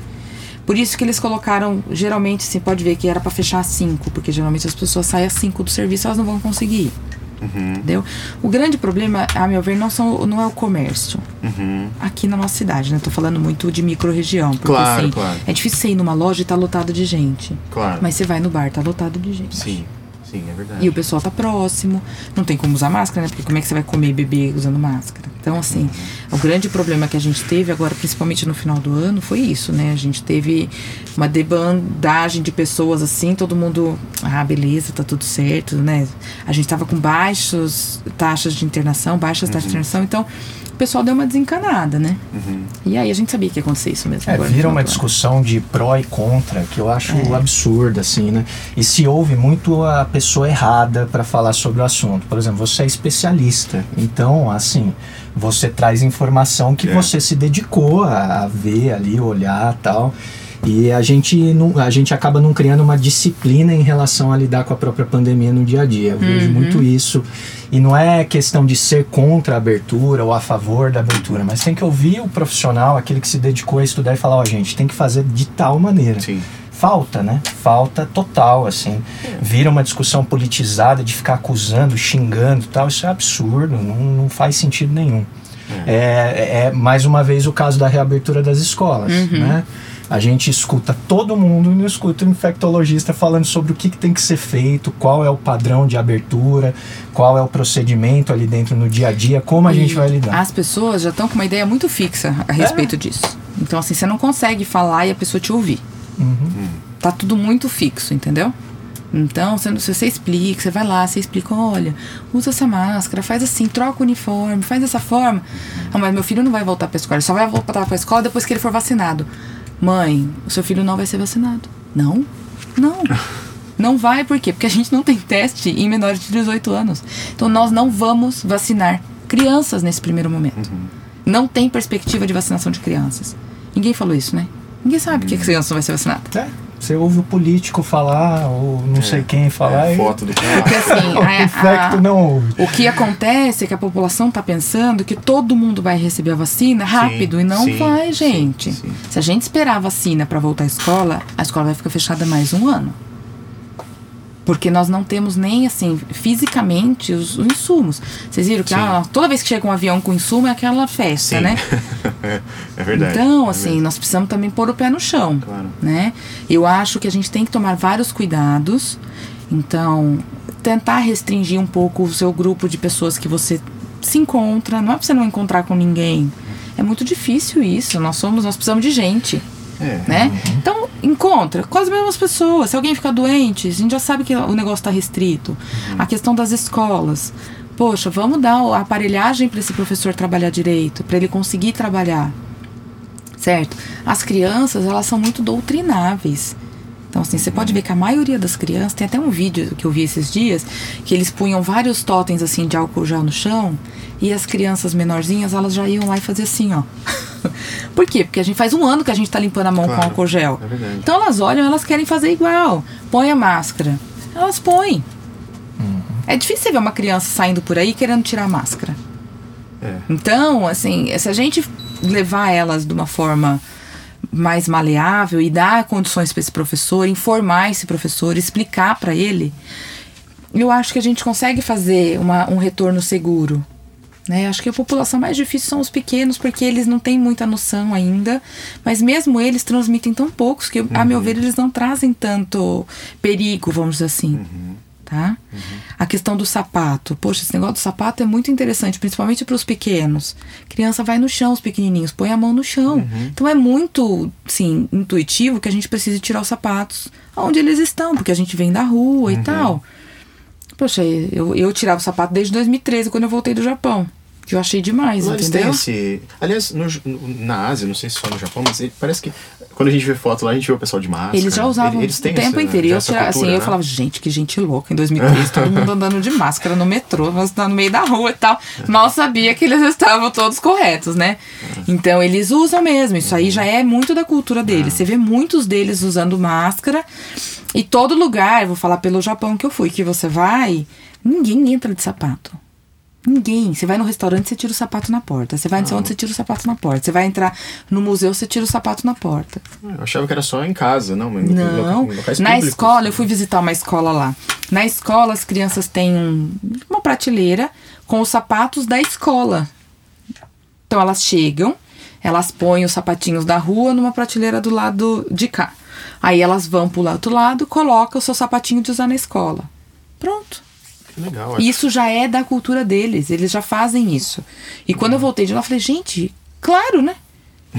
Por isso que eles colocaram, geralmente, você pode ver que era para fechar às 5, porque geralmente as pessoas saem às 5 do serviço, elas não vão conseguir ir. Uhum, Entendeu? O grande problema, a meu ver, não, são, não é o comércio. uhum. Aqui na nossa cidade, né? Tô falando muito de micro-região. Porque Claro, assim, claro. é difícil você ir numa loja e tá lotado de gente. Claro. Mas você vai no bar, tá lotado de gente. Sim, sim, é verdade. E o pessoal tá próximo, não tem como usar máscara, né? Porque como é que você vai comer e beber usando máscara? Então, assim, o grande problema que a gente teve agora, principalmente no final do ano, foi isso, né? A gente teve uma debandagem de pessoas assim, todo mundo, ah, beleza, tá tudo certo, né? A gente tava com baixas taxas de internação, baixas taxas de internação, então o pessoal deu uma desencanada, né? Uhum. E aí a gente sabia que ia acontecer isso mesmo. É, vira uma discussão de pró e contra que eu acho É. absurda, assim, né? E se ouve muito a pessoa errada para falar sobre o assunto. Por exemplo, você é especialista, então, assim, você traz informação que É. você se dedicou a, a ver ali, olhar tal. E a gente, não, a gente acaba não criando uma disciplina em relação a lidar com a própria pandemia no dia a dia. Eu vejo muito isso. E não é questão de ser contra a abertura ou a favor da abertura, mas tem que ouvir o profissional, aquele que se dedicou a estudar e falar: ó, oh, gente, tem que fazer de tal maneira. Sim. Falta, né? Falta total, assim. Vira uma discussão politizada de ficar acusando, xingando tal. Isso é absurdo, não, não faz sentido nenhum. É. É, é mais uma vez o caso da reabertura das escolas, né? A gente escuta todo mundo e não escuta o infectologista falando sobre o que, que, tem que ser feito, qual é o padrão de abertura, qual é o procedimento ali dentro no dia a dia, como a E gente vai lidar. As pessoas já estão com uma ideia muito fixa a respeito disso. Então, assim, você não consegue falar e a pessoa te ouvir. Tá tudo muito fixo, entendeu? Então, você, se você explica, você vai lá, você explica, olha, usa essa máscara, faz assim, troca o uniforme, faz dessa forma. Ah, mas meu filho não vai voltar pra escola, ele só vai voltar pra escola depois que ele for vacinado. Mãe, o seu filho não vai ser vacinado. Não, não. Não vai, por quê? Porque a gente não tem teste em menores de 18 anos. Então, nós não vamos vacinar crianças nesse primeiro momento. Não tem perspectiva de vacinação de crianças. Ninguém falou isso, né? Ninguém sabe que a criança não vai ser vacinada. É, você ouve o político falar, ou não sei quem falar, É, e foto do Porque [laughs] assim, o a- a- não ouve. o que acontece é que a população está pensando que todo mundo vai receber a vacina rápido e não sim, vai, sim, gente. sim. Se a gente esperar a vacina para voltar à escola, a escola vai ficar fechada mais um ano. Porque nós não temos nem, assim, fisicamente os, os insumos. Vocês viram que ah, toda vez que chega um avião com insumo é aquela festa, Sim. né? [laughs] é verdade. Então, é assim, verdade. nós precisamos também pôr o pé no chão, Claro. né? Eu acho que a gente tem que tomar vários cuidados. Então, tentar restringir um pouco o seu grupo de pessoas que você se encontra. Não é pra você não encontrar com ninguém. É muito difícil isso. Nós somos, nós precisamos de gente, É. né? Então, encontra com as mesmas pessoas. Se alguém ficar doente, a gente já sabe que o negócio está restrito. A questão das escolas. Poxa, vamos dar a aparelhagem para esse professor trabalhar direito, para ele conseguir trabalhar certo? As crianças, elas são muito doutrináveis. Então, assim, você pode ver que a maioria das crianças, tem até um vídeo que eu vi esses dias, que eles punham vários totens, assim, de álcool gel no chão, e as crianças menorzinhas, elas já iam lá e faziam assim, ó. [laughs] Por quê? Porque a gente faz um ano que a gente tá limpando a mão Claro, com álcool gel. é verdade. Então, elas olham, elas querem fazer igual. Põe a máscara. Elas põem. É difícil você ver uma criança saindo por aí querendo tirar a máscara. É. Então, assim, se a gente levar elas de uma forma mais maleável e dar condições para esse professor, informar esse professor, explicar para ele, eu acho que a gente consegue fazer uma, um retorno seguro. Né? Acho que a população mais difícil são os pequenos, porque eles não têm muita noção ainda, mas mesmo eles transmitem tão poucos que, a meu ver, eles não trazem tanto perigo, vamos dizer assim. Tá? A questão do sapato. Poxa, esse negócio do sapato é muito interessante, principalmente para os pequenos. Criança vai no chão, os pequenininhos, põe a mão no chão. Então é muito, sim, intuitivo que a gente precise tirar os sapatos onde eles estão, porque a gente vem da rua e tal. Poxa, eu, eu tirava o sapato desde 2013, quando eu voltei do Japão. Que eu achei demais, Lá eles têm entendeu? esse. Aliás, no- na Ásia, não sei se só no Japão, mas parece que quando a gente vê foto lá, a gente vê o pessoal de máscara. Eles já usavam Eles têm o tempo inteiro. E eu, cultura, assim, eu né? falava, gente, que gente louca. Em 2013, todo mundo andando de máscara no metrô, nós tá no meio da rua e tal. Mal sabia que eles estavam todos corretos, né? Então, eles usam mesmo. Isso aí já é muito da cultura deles. Você vê muitos deles usando máscara. E todo lugar, eu vou falar pelo Japão que eu fui, que você vai, ninguém entra de sapato. Ninguém. Você vai no restaurante, você tira o sapato na porta. Você vai não sei onde, você tira o sapato na porta. Você vai entrar no museu, você tira o sapato na porta. Eu achava que era só em casa, não, em Não, locais na públicos. escola, eu fui visitar uma escola lá. Na escola, as crianças têm um- uma prateleira com os sapatos da escola. Então, elas chegam, elas põem os sapatinhos da rua numa prateleira do lado de cá. Aí elas vão pro outro lado, colocam o seu sapatinho de usar na escola. Legal. Isso já é da cultura deles, eles já fazem isso. E quando eu voltei de lá, eu falei, gente, claro, né?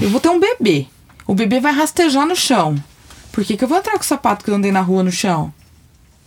Eu vou ter um bebê. O bebê vai rastejar no chão. Por que, que eu vou entrar com o sapato que eu andei na rua no chão?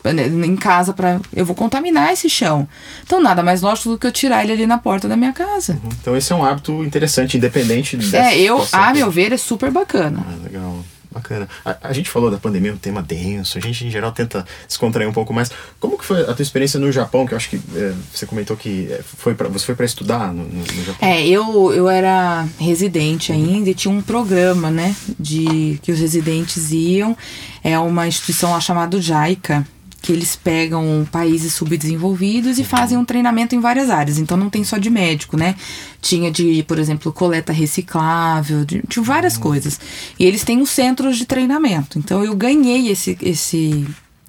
Em casa para Eu vou contaminar esse chão. Então nada mais lógico do que eu tirar ele ali na porta da minha casa. Então esse é um hábito interessante, independente dessa É, eu, situação. a meu ver, é super bacana. Ah, legal. Bacana. A, a, gente falou da pandemia, um tema denso, a gente em geral tenta descontrair um pouco mais. Como que foi a tua experiência no Japão? Que eu acho que é, você comentou que é, foi pra, você foi para estudar no, no, no, Japão. É, eu, eu era residente ainda e tinha um programa, né, de que os residentes iam. É uma instituição lá chamada JICA, que eles pegam países subdesenvolvidos e fazem um treinamento em várias áreas. Então não tem só de médico, né? Tinha de, por exemplo, coleta reciclável, de, de várias uhum. coisas. E eles têm os centros de treinamento. Então eu ganhei esse, esse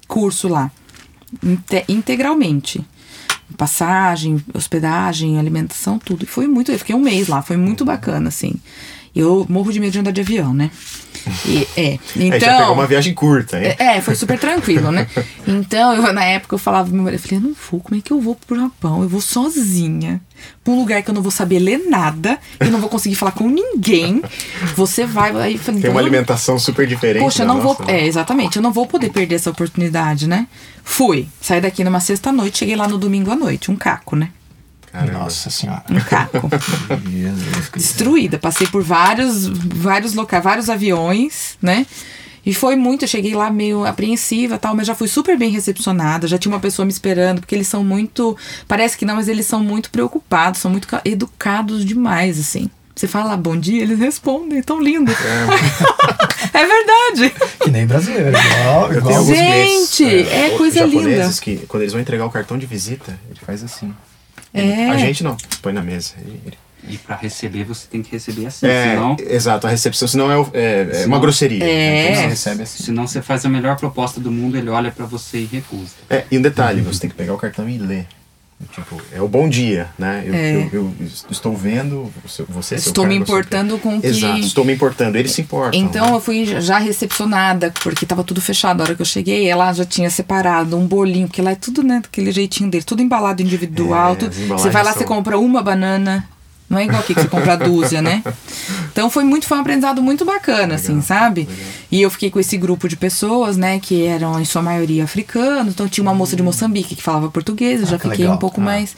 curso lá integralmente. Passagem, hospedagem, alimentação, tudo. E foi muito. Eu fiquei um mês lá, foi muito bacana, assim. Eu morro de medo de andar de avião, né? E, é, [laughs] então, é, já pegou uma viagem curta, hein? É, é, foi super [laughs] tranquilo, né? Então, eu, na época eu falava pro meu marido, eu falei, eu não vou, como é que eu vou pro Japão? Eu vou sozinha, pra um lugar que eu não vou saber ler nada, eu não vou conseguir falar com ninguém. Você vai. Aí, falei, Tem uma alimentação super diferente. Poxa, eu não nossa, vou. Né? É, exatamente, eu não vou poder perder essa oportunidade, né? Fui. Saí daqui numa sexta-noite, cheguei lá no domingo à noite, um caco, né? Caramba. Nossa senhora. Um caco. [laughs] Destruída. Passei por vários, vários locais, vários aviões, né? E foi muito, eu cheguei lá meio apreensiva tal, mas já fui super bem recepcionada, já tinha uma pessoa me esperando, porque eles são muito. Parece que não, mas eles são muito preocupados, são muito educados demais, assim. Você fala bom dia, eles respondem, tão lindo. É, [laughs] é verdade. Que nem brasileiro. Igual, igual Gente, é, é coisa linda. que quando eles vão entregar o cartão de visita, ele faz assim. É. A gente não, põe na mesa. E para receber você tem que receber assim, é, senão... Exato, a recepção, senão é, é, é senão, uma grosseria. É. Então você recebe assim. Senão você faz a melhor proposta do mundo, ele olha para você e recusa. É, e um detalhe, você tem que pegar o cartão e ler. Tipo, é o bom dia, né? Eu, é. eu, eu estou vendo você. Estou me importando com que. Exato, estou me importando. Eles se importam. Então né? eu fui já recepcionada, porque estava tudo fechado. A hora que eu cheguei, ela já tinha separado um bolinho, porque lá é tudo, né? Daquele jeitinho dele, tudo embalado individual. É, tudo. Você vai lá, são... você compra uma banana não é igual aqui que você compra dúzia, né? Então foi muito, foi um aprendizado muito bacana, assim, legal, assim, sabe? Legal. E eu fiquei com esse grupo de pessoas, né, que eram em sua maioria africanos. Então tinha uma moça de Moçambique que falava português, eu já ah, fiquei legal. um pouco ah. mais.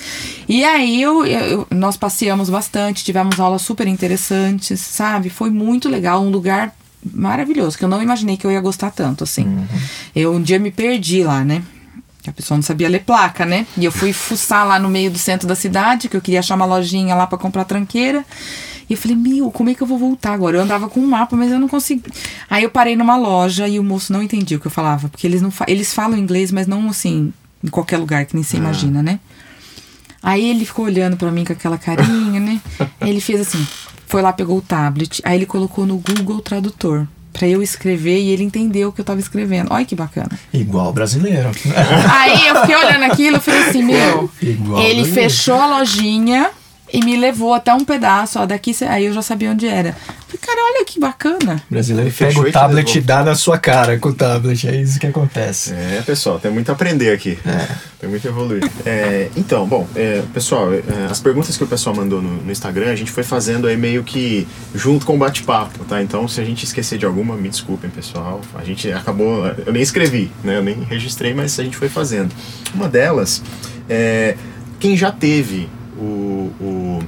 E aí eu, eu, nós passeamos bastante, tivemos aulas super interessantes, sabe? Foi muito legal, um lugar maravilhoso, que eu não imaginei que eu ia gostar tanto, assim. Uhum. Eu um dia me perdi lá, né? A pessoa não sabia ler placa, né? E eu fui fuçar lá no meio do centro da cidade, que eu queria achar uma lojinha lá para comprar tranqueira. E eu falei, meu, como é que eu vou voltar agora? Eu andava com um mapa, mas eu não consegui. Aí eu parei numa loja e o moço não entendia o que eu falava. Porque eles, não fa eles falam inglês, mas não assim, em qualquer lugar, que nem você ah. imagina, né? Aí ele ficou olhando para mim com aquela carinha, né? ele fez assim, foi lá, pegou o tablet, aí ele colocou no Google Tradutor para eu escrever e ele entendeu o que eu tava escrevendo. Olha que bacana. Igual brasileiro. Aí eu fiquei olhando aquilo e falei assim, meu, Igual ele brasileiro. fechou a lojinha e me levou até um pedaço, ó, daqui, aí eu já sabia onde era. Falei, cara, olha que bacana. O brasileiro pega o tablet e dá na sua cara com o tablet, é isso que acontece. É, pessoal, tem muito a aprender aqui. É. Tem muito a evoluir. É, então, bom, é, pessoal, é, as perguntas que o pessoal mandou no, no, Instagram, a gente foi fazendo aí meio que junto com o bate-papo, tá? Então, se a gente esquecer de alguma, me desculpem, pessoal. A gente acabou, eu nem escrevi, né? Eu nem registrei, mas a gente foi fazendo. Uma delas é quem já teve o, o,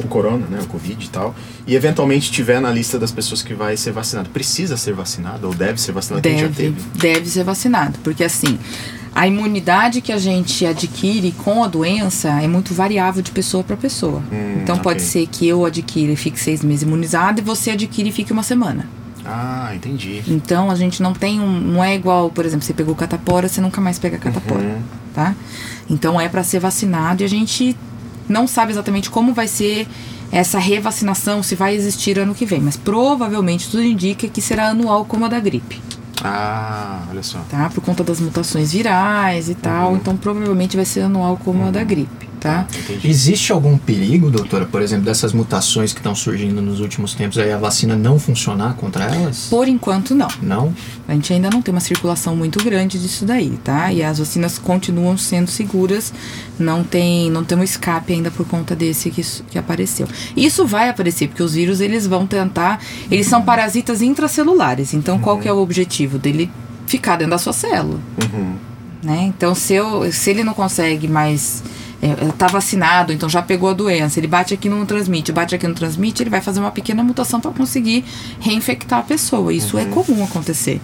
o corona, né, o Covid e tal, e eventualmente tiver na lista das pessoas que vai ser vacinado, precisa ser vacinado ou deve ser vacinado? Deve, já teve? deve ser vacinado, porque assim, a imunidade que a gente adquire com a doença é muito variável de pessoa para pessoa. Hum, então okay. pode ser que eu adquira e fique seis meses imunizado e você adquire e fique uma semana. Ah, entendi. Então a gente não tem um. Não é igual, por exemplo, você pegou catapora, você nunca mais pega catapora. Uhum. Tá? Então é para ser vacinado e a gente não sabe exatamente como vai ser essa revacinação, se vai existir ano que vem, mas provavelmente tudo indica que será anual como a da gripe. Ah, olha só. Tá? Por conta das mutações virais e tal, uhum. então provavelmente vai ser anual como uhum. a da gripe tá? Entendi. Existe algum perigo, doutora, por exemplo, dessas mutações que estão surgindo nos últimos tempos, aí a vacina não funcionar contra elas? Por enquanto, não. Não? A gente ainda não tem uma circulação muito grande disso daí, tá? E as vacinas continuam sendo seguras, não tem, não tem um escape ainda por conta desse que, que apareceu. Isso vai aparecer, porque os vírus, eles vão tentar, eles são parasitas intracelulares, então uhum. qual que é o objetivo dele? Ficar dentro da sua célula. Uhum. Né? Então, se, eu, se ele não consegue mais é, tá vacinado, então já pegou a doença, ele bate aqui não transmite, bate aqui não transmite, ele vai fazer uma pequena mutação para conseguir reinfectar a pessoa. Isso é comum acontecer,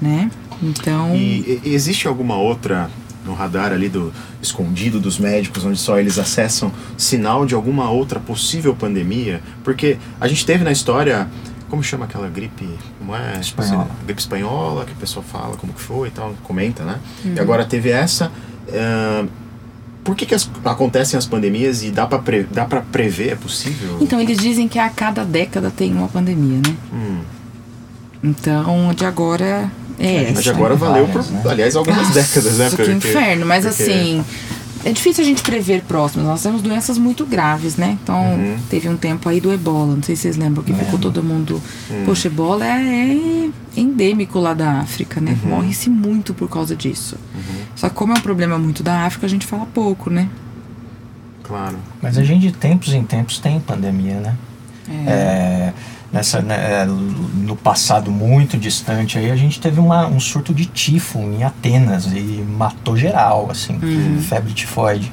né? Então, E, e existe alguma outra no radar ali do escondido dos médicos, onde só eles acessam sinal de alguma outra possível pandemia? Porque a gente teve na história, como chama aquela gripe? Como é? Espanhola. Gripe espanhola, que o pessoal fala como que foi e tal, comenta, né? E agora teve essa. ah, por que, que as- acontecem as pandemias e dá para pre, dá pra prever? É possível? então eles dizem que a cada década tem uma pandemia, né? Hum. Então, de agora é Mas essa. de agora valeu por, várias, né? aliás, algumas décadas, né? Nossa, que Porque- inferno. Mas porque- assim, é difícil a gente prever próximos. Nós temos doenças muito graves, né? Então, Uhum. teve um tempo aí do ebola. Não sei se vocês lembram que ficou todo mundo. Poxa, ebola é, é endêmico lá da África, né? Uhum. Morre-se muito por causa disso. Só que como é um problema muito da África, a gente fala pouco, né? Claro. Mas a gente de tempos em tempos tem pandemia, né? É, nessa, né, é, no passado muito distante aí a gente teve uma, um surto de tifo em Atenas e matou geral, assim, febre tifoide.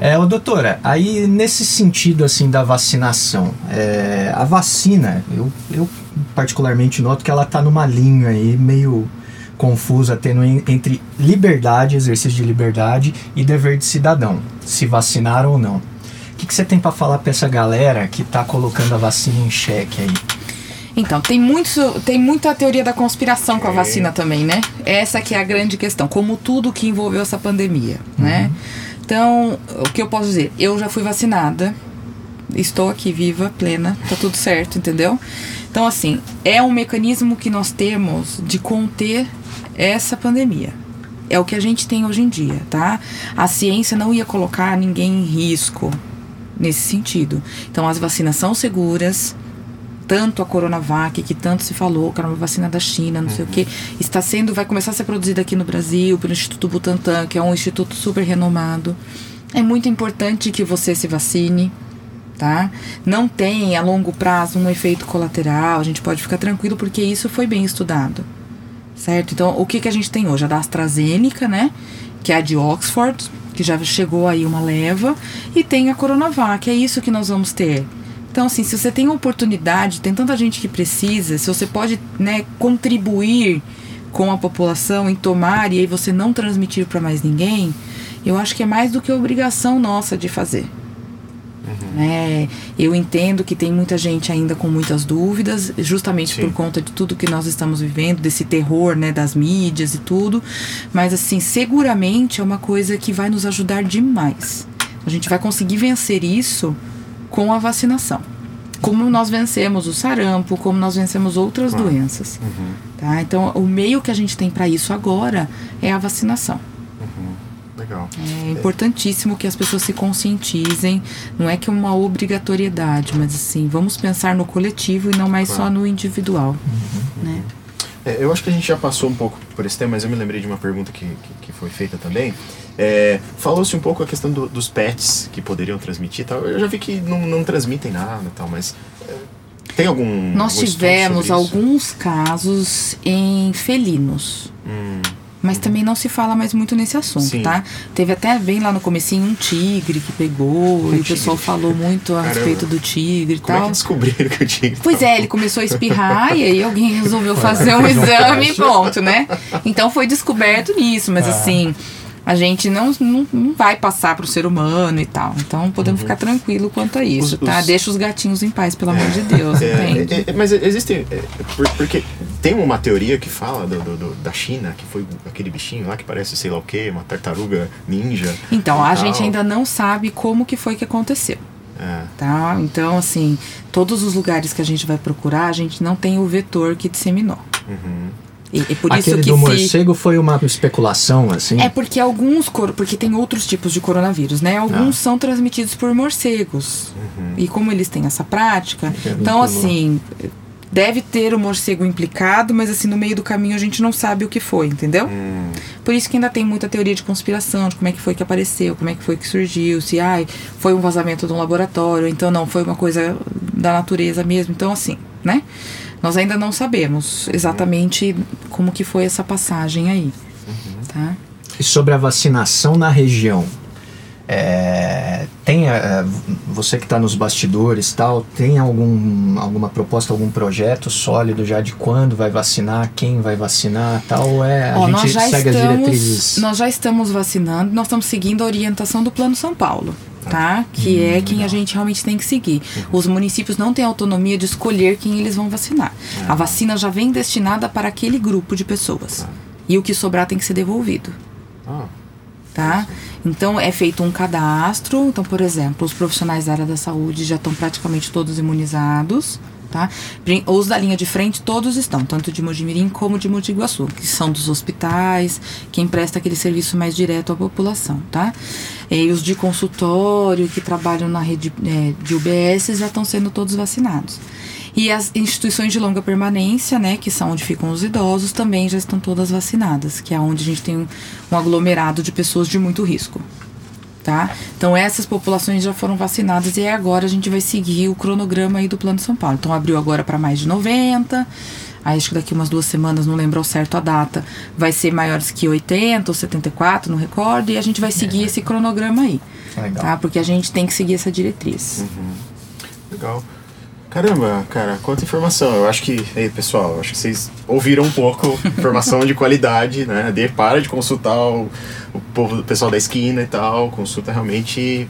É, ô, doutora, aí nesse sentido assim da vacinação, é, a vacina, eu, eu particularmente noto que ela tá numa linha aí meio confusa, tendo en- entre liberdade, exercício de liberdade e dever de cidadão, se vacinar ou não. O que, que você tem para falar para essa galera que tá colocando a vacina em xeque aí? Então, tem, muito, tem muita teoria da conspiração com a É. vacina também, né? Essa que é a grande questão, como tudo que envolveu essa pandemia, né? Então, o que eu posso dizer? Eu já fui vacinada, estou aqui viva, plena, tá tudo certo, entendeu? Então, assim, é um mecanismo que nós temos de conter essa pandemia. É o que a gente tem hoje em dia, tá? A ciência não ia colocar ninguém em risco nesse sentido. Então, as vacinas são seguras, tanto a Coronavac, que tanto se falou, que era uma vacina da China, não sei o que, está sendo, vai começar a ser produzida aqui no Brasil pelo Instituto Butantan, que é um instituto super renomado. É muito importante que você se vacine, tá? Não tem a longo prazo um efeito colateral, a gente pode ficar tranquilo porque isso foi bem estudado. Certo? Então, o que, que a gente tem hoje? A da AstraZeneca, né? Que é a de Oxford, que já chegou aí uma leva, e tem a Coronavac, é isso que nós vamos ter. Então, assim, se você tem a oportunidade, tem tanta gente que precisa, se você pode né, contribuir com a população em tomar e aí você não transmitir para mais ninguém, eu acho que é mais do que obrigação nossa de fazer. Né? Eu entendo que tem muita gente ainda com muitas dúvidas, justamente Sim. por conta de tudo que nós estamos vivendo, desse terror né, das mídias e tudo. Mas, assim, seguramente é uma coisa que vai nos ajudar demais. A gente vai conseguir vencer isso com a vacinação. Como nós vencemos o sarampo, como nós vencemos outras doenças. Tá? Então, o meio que a gente tem para isso agora é a vacinação. Legal. É importantíssimo que as pessoas se conscientizem. Não é que é uma obrigatoriedade, mas assim, vamos pensar no coletivo e não mais Claro. só no individual. Né? É, eu acho que a gente já passou um pouco por esse tema, mas eu me lembrei de uma pergunta que, que, que foi feita também. É, Falou-se um pouco a questão do- dos pets que poderiam transmitir tal. Eu já vi que não, não transmitem nada tal, mas é, tem algum. Nós algum tivemos alguns casos em felinos. Hum, Mas também não se fala mais muito nesse assunto, Sim. tá? Teve até bem lá no comecinho um tigre que pegou e o pessoal falou muito a Caramba. respeito do tigre e como é tal. que descobriram que eu tinha? Pois é, ele começou a espirrar e aí alguém resolveu fazer um exame e pronto, né? Então foi descoberto nisso, mas assim, a gente não, não, não vai passar pro ser humano e tal. Então podemos ficar tranquilo quanto a isso, Os- tá? os- Deixa os gatinhos em paz, pelo amor de Deus, É, entende? é, é, mas existem. é, por- porque tem uma teoria que fala do, do- do- da China, que foi aquele bichinho lá que parece sei lá o que, uma tartaruga ninja. Então, a tal. gente ainda não sabe como que foi que aconteceu. É, Tá? Então, assim, todos os lugares que a gente vai procurar, a gente não tem o vetor que disseminou. uhum. E, e por Aquele isso que do se... morcego foi uma especulação, assim? É porque alguns, cor- porque tem outros tipos de coronavírus, né? Alguns Ah. são transmitidos por morcegos. E como eles têm essa prática, Já então assim, deve ter o morcego implicado, mas assim, no meio do caminho a gente não sabe o que foi, entendeu? Hum, Por isso que ainda tem muita teoria de conspiração, de como é que foi que apareceu, como é que foi que surgiu, se ai, foi um vazamento de um laboratório, então não, foi uma coisa da natureza mesmo. Então, assim, né? Nós ainda não sabemos exatamente como que foi essa passagem aí. Tá? E sobre a vacinação na região, É, tem é, você que está nos bastidores tal tem algum alguma proposta algum projeto sólido já de quando vai vacinar quem vai vacinar tal é a Ó, gente segue as estamos, diretrizes nós já estamos vacinando, nós estamos seguindo a orientação do Plano São Paulo, tá? Que é quem a gente realmente tem que seguir. Os municípios não têm autonomia de escolher quem eles vão vacinar. A vacina já vem destinada para aquele grupo de pessoas. E o que sobrar tem que ser devolvido, tá? Então é feito um cadastro. Então, por exemplo, os profissionais da área da saúde já estão praticamente todos imunizados. Tá? Os da linha de frente todos estão, tanto de Mojimirim como de Mogi Guaçu, que são dos hospitais, quem presta aquele serviço mais direto à população, tá? E os de consultório que trabalham na rede eh, de UBS já estão sendo todos vacinados. E as instituições de longa permanência, né, que são onde ficam os idosos, também já estão todas vacinadas, que é onde a gente tem um aglomerado de pessoas de muito risco. Tá? Então essas populações já foram vacinadas e agora a gente vai seguir o cronograma aí do Plano São Paulo. Então abriu agora para mais de 90. Aí acho que daqui umas duas semanas, não lembro ao certo a data, vai ser maiores que 80 ou 74, não recordo, e a gente vai seguir esse cronograma aí. Legal. Tá? Porque a gente tem que seguir essa diretriz. legal. Caramba, cara, quanta informação. Eu acho que, ei, pessoal, acho que vocês ouviram um pouco [laughs] informação de qualidade, né? De, para de consultar o, o povo, o pessoal da esquina e tal. Consulta realmente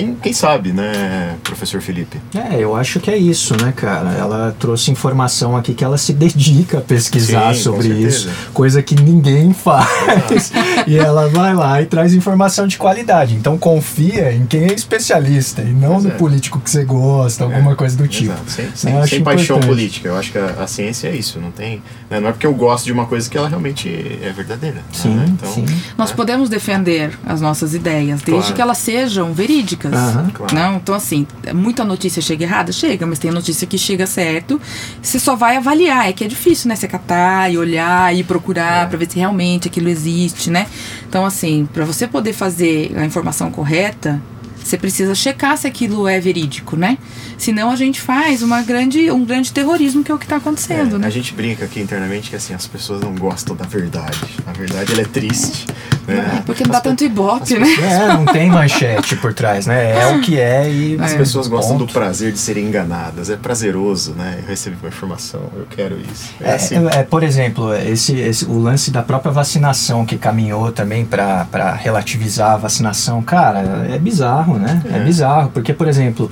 quem, quem sabe, né, professor Felipe? É, eu acho que é isso, né, cara? Ela trouxe informação aqui que ela se [laughs] dedica a pesquisar Sim, sobre isso, coisa que ninguém [laughs] faz. e ela vai lá e traz informação de qualidade. Então confia em quem é especialista e não Pois no é. político que você gosta, alguma coisa do tipo. Exato. Sem, Eu sem, acho sem paixão importante. política. Eu acho que a, a ciência é isso. Não tem. né, Não é porque eu gosto de uma coisa que ela realmente é verdadeira. Sim, né? Então, sim. Nós podemos defender as nossas ideias, desde Claro. que elas sejam verídicas. Aham. Claro. Não, então assim, muita notícia chega errada? Chega, mas tem notícia que chega certo. Você só vai avaliar, é que é difícil, né? Você catar e olhar e procurar É. pra ver se realmente aquilo existe, né? Então assim, pra você poder fazer a informação correta, você precisa checar se aquilo é verídico, né? Senão a gente faz uma grande, um grande terrorismo que é o que tá acontecendo, É, né? A gente brinca aqui internamente que assim, as pessoas não gostam da verdade. A verdade ela é triste. Né? É porque não dá tanto ibope, né? É, não tem manchete por trás, né? É o que é e. As É. pessoas gostam do prazer de serem enganadas. É prazeroso, né? Eu recebi uma informação, eu quero isso. É, É, assim. é, por exemplo, esse, esse- o lance da própria vacinação que caminhou também para relativizar a vacinação, cara, é bizarro, né? É, É. bizarro, porque, por exemplo,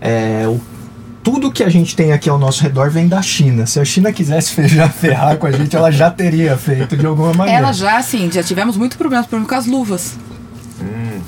é, o- tudo que a gente tem aqui ao nosso redor vem da China. Se a China quisesse fe- [laughs] já ferrar com a gente, ela já teria feito de alguma maneira. Ela já, assim, já tivemos muito problemas, por exemplo, com as luvas.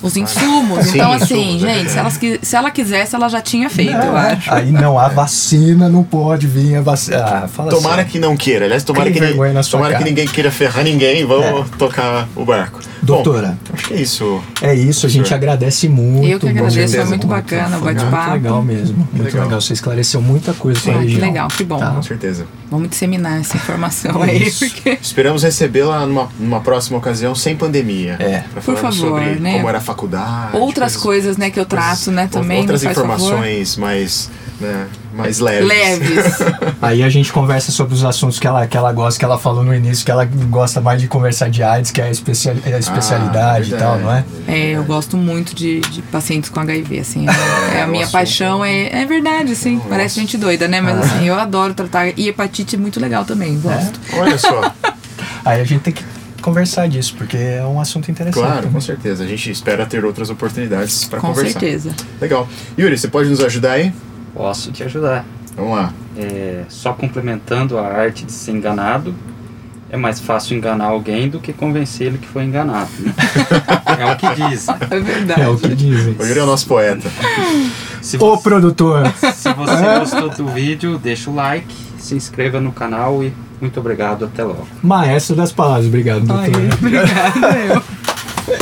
Os claro. insumos. Sim, então, assim, insumos, é gente, se, elas, qui- se ela quisesse, ela já tinha feito, É, eu acho. Aí não, a vacina não pode vir a vacina. Ah, fala Tomara assim. que não queira. Aliás, tomara, que, ni- vergonha na sua tomara que ninguém queira ferrar ninguém. Vamos tocar o barco. Doutora. Bom, acho que é isso. É isso, a gente agradece muito. Eu que agradeço, foi muito bacana o Foi bate-papo. Muito legal mesmo, muito legal. legal. Você esclareceu muita coisa Sim. pra Ah, que região. legal, que bom. Tá. Com certeza. Vamos disseminar essa informação aí, Isso. porque. Esperamos recebê-la numa, numa próxima ocasião sem pandemia. É. Pra Por favor, sobre né? como era a faculdade. Outras coisas, né, que eu trato, né, também. Outras informações mais, né, mais leves. Leves. [laughs] Aí a gente conversa sobre os assuntos que ela, que ela gosta, que ela falou no início, que ela gosta mais de conversar de AIDS, que é a, especial, é a especialidade Ah, e tal, não é? É, eu gosto muito de, de pacientes com HIV, assim. [laughs] É, a o minha assunto- paixão, é, é verdade, assim. Parece gente doida, né? Mas assim, eu adoro tratar. E hepatite é muito legal também, gosto. Olha só. [laughs] Aí a gente tem que conversar disso, porque é um assunto interessante. Claro, também. com certeza. A gente espera ter outras oportunidades para Com conversar. certeza. Legal. Yuri, você pode nos ajudar aí? Posso te ajudar. Vamos lá. É, só complementando a arte de ser enganado, é mais fácil enganar alguém do que convencê-lo que foi enganado. né? [laughs] é o que dizem. É verdade. É o que dizem. O Yuri é o nosso poeta. Se Ô você, produtor, se você gostou do vídeo, deixa o like, se inscreva no canal e muito obrigado. Até logo. maestro das palavras, obrigado, doutor. Ai, obrigada, eu. [laughs]